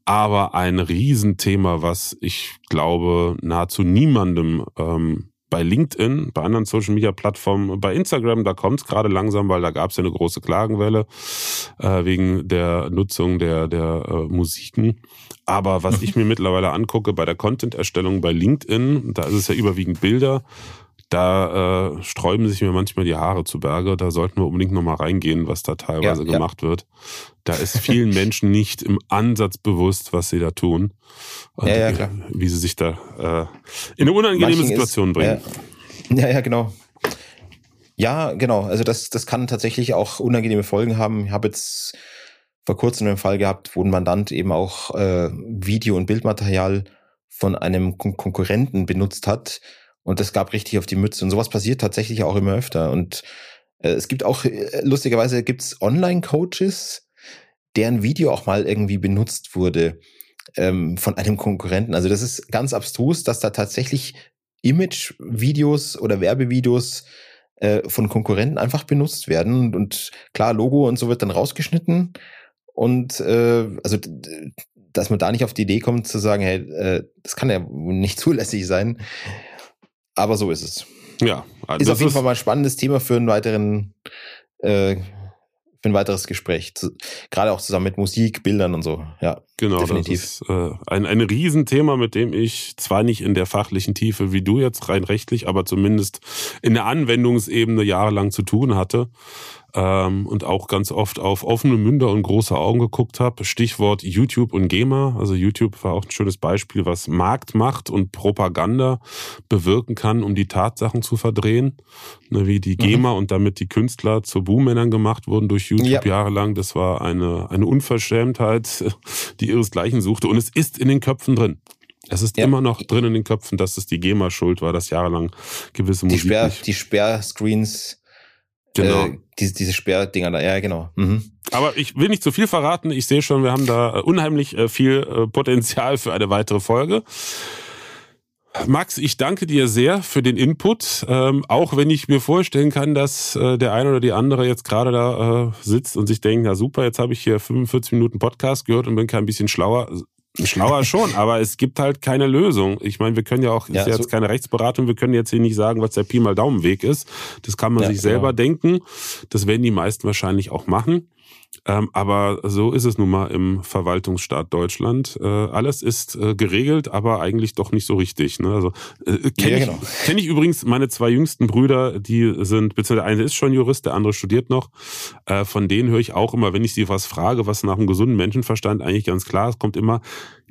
aber ein Riesenthema, was ich glaube nahezu niemandem ähm, bei LinkedIn, bei anderen Social Media Plattformen, bei Instagram, da kommt es gerade langsam, weil da gab es ja eine große Klagenwelle äh, wegen der Nutzung der, der äh, Musiken. Aber was ich mir mittlerweile angucke bei der Content-Erstellung bei LinkedIn, da ist es ja überwiegend Bilder, da äh, sträuben sich mir manchmal die Haare zu Berge. Da sollten wir unbedingt nochmal reingehen, was da teilweise ja, gemacht ja. wird. Da ist vielen Menschen nicht im Ansatz bewusst, was sie da tun. Und ja, ja, klar. Wie sie sich da äh, in eine unangenehme Manchen Situation ist, bringen. Ja, ja, genau. Ja, genau. Also das, das kann tatsächlich auch unangenehme Folgen haben. Ich habe jetzt vor kurzem einen Fall gehabt, wo ein Mandant eben auch äh, Video- und Bildmaterial von einem Kon Konkurrenten benutzt hat. Und das gab richtig auf die Mütze. Und sowas passiert tatsächlich auch immer öfter. Und äh, es gibt auch, äh, lustigerweise gibt's Online-Coaches, deren Video auch mal irgendwie benutzt wurde ähm, von einem Konkurrenten. Also das ist ganz abstrus, dass da tatsächlich Image-Videos oder Werbevideos äh, von Konkurrenten einfach benutzt werden. Und klar, Logo und so wird dann rausgeschnitten. Und äh, also dass man da nicht auf die Idee kommt zu sagen, hey, äh, das kann ja nicht zulässig sein. Aber so ist es. Ja, ist auf jeden Fall mal ein spannendes Thema für einen weiteren äh, für ein weiteres Gespräch. Gerade auch zusammen mit Musik, Bildern und so. Ja, genau. Definitiv. Das ist äh, ein, ein Riesenthema, mit dem ich zwar nicht in der fachlichen Tiefe wie du jetzt rein rechtlich, aber zumindest in der Anwendungsebene jahrelang zu tun hatte ähm, und auch ganz oft auf offene Münder und große Augen geguckt habe. Stichwort YouTube und GEMA. Also YouTube war auch ein schönes Beispiel, was Marktmacht und Propaganda bewirken kann, um die Tatsachen zu verdrehen. Ne, wie die GEMA mhm. und damit die Künstler zu Buhmännern gemacht wurden durch YouTube ja. jahrelang. Das war eine, eine Unverschämtheit, die ihresgleichen suchte. Und es ist in den Köpfen drin. Es ist ja. immer noch drin in den Köpfen, dass es die GEMA schuld war, dass jahrelang gewisse Musik. Die, Sperr, die Sperrscreens Genau. Äh, diese, diese Sperrdinger da, ja, genau. Mhm. Aber ich will nicht zu viel verraten. Ich sehe schon, wir haben da äh, unheimlich äh, viel äh, Potenzial für eine weitere Folge. Max, ich danke dir sehr für den Input, ähm, auch wenn ich mir vorstellen kann, dass äh, der eine oder die andere jetzt gerade da äh, sitzt und sich denkt, na super, jetzt habe ich hier 45 Minuten Podcast gehört und bin kein bisschen schlauer. Schlauer schon, aber es gibt halt keine Lösung. Ich meine, wir können ja auch, ja, ist ja jetzt so keine Rechtsberatung, wir können jetzt hier nicht sagen, was der Pi mal Daumenweg ist. Das kann man ja, sich selber genau. denken. Das werden die meisten wahrscheinlich auch machen. Ähm, aber so ist es nun mal im Verwaltungsstaat Deutschland. Äh, alles ist äh, geregelt, aber eigentlich doch nicht so richtig. Ne? Also äh, kenne ja, genau. ich, kenn ich übrigens meine zwei jüngsten Brüder, die sind, beziehungsweise der eine ist schon Jurist, der andere studiert noch. Äh, von denen höre ich auch immer, wenn ich sie was frage, was nach einem gesunden Menschenverstand eigentlich ganz klar ist, kommt immer,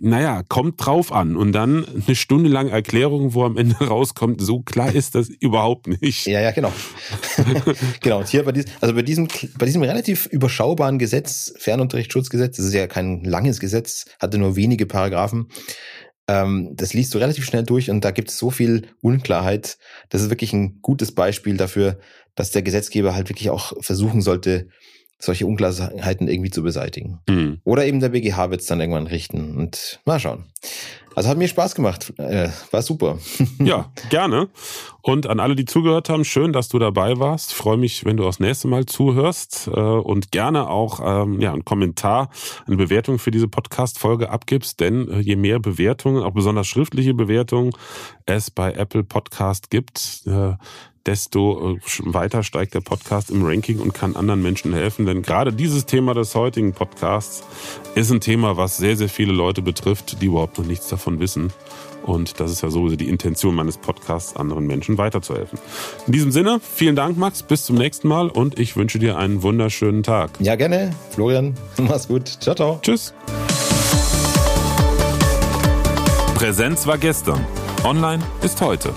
naja, kommt drauf an. Und dann eine Stunde lang Erklärung, wo am Ende rauskommt, so klar ist das überhaupt nicht. Ja, ja, genau. genau. Und hier bei diesem, also bei diesem, bei diesem relativ überschaubaren Gesetz, Fernunterrichtsschutzgesetz, das ist ja kein langes Gesetz, hatte nur wenige Paragraphen. Ähm, das liest du relativ schnell durch und da gibt es so viel Unklarheit. Das ist wirklich ein gutes Beispiel dafür, dass der Gesetzgeber halt wirklich auch versuchen sollte, solche Unklarheiten irgendwie zu beseitigen. Mhm. Oder eben der BGH wird es dann irgendwann richten und mal schauen. Also hat mir Spaß gemacht. Äh, war super. ja, gerne. Und an alle, die zugehört haben, schön, dass du dabei warst. Ich freue mich, wenn du das nächste Mal zuhörst äh, und gerne auch ähm, ja, einen Kommentar, eine Bewertung für diese Podcast-Folge abgibst. Denn äh, je mehr Bewertungen, auch besonders schriftliche Bewertungen, es bei Apple Podcast gibt, äh, desto äh, weiter steigt der Podcast im Ranking und kann anderen Menschen helfen. Denn gerade dieses Thema des heutigen Podcasts ist ein Thema, was sehr, sehr viele Leute betrifft, die überhaupt noch nichts davon wissen. Und das ist ja sowieso die Intention meines Podcasts, anderen Menschen weiterzuhelfen. In diesem Sinne, vielen Dank, Max. Bis zum nächsten Mal und ich wünsche dir einen wunderschönen Tag. Ja, gerne. Florian, mach's gut. Ciao, ciao. Tschüss. Präsenz war gestern. Online ist heute.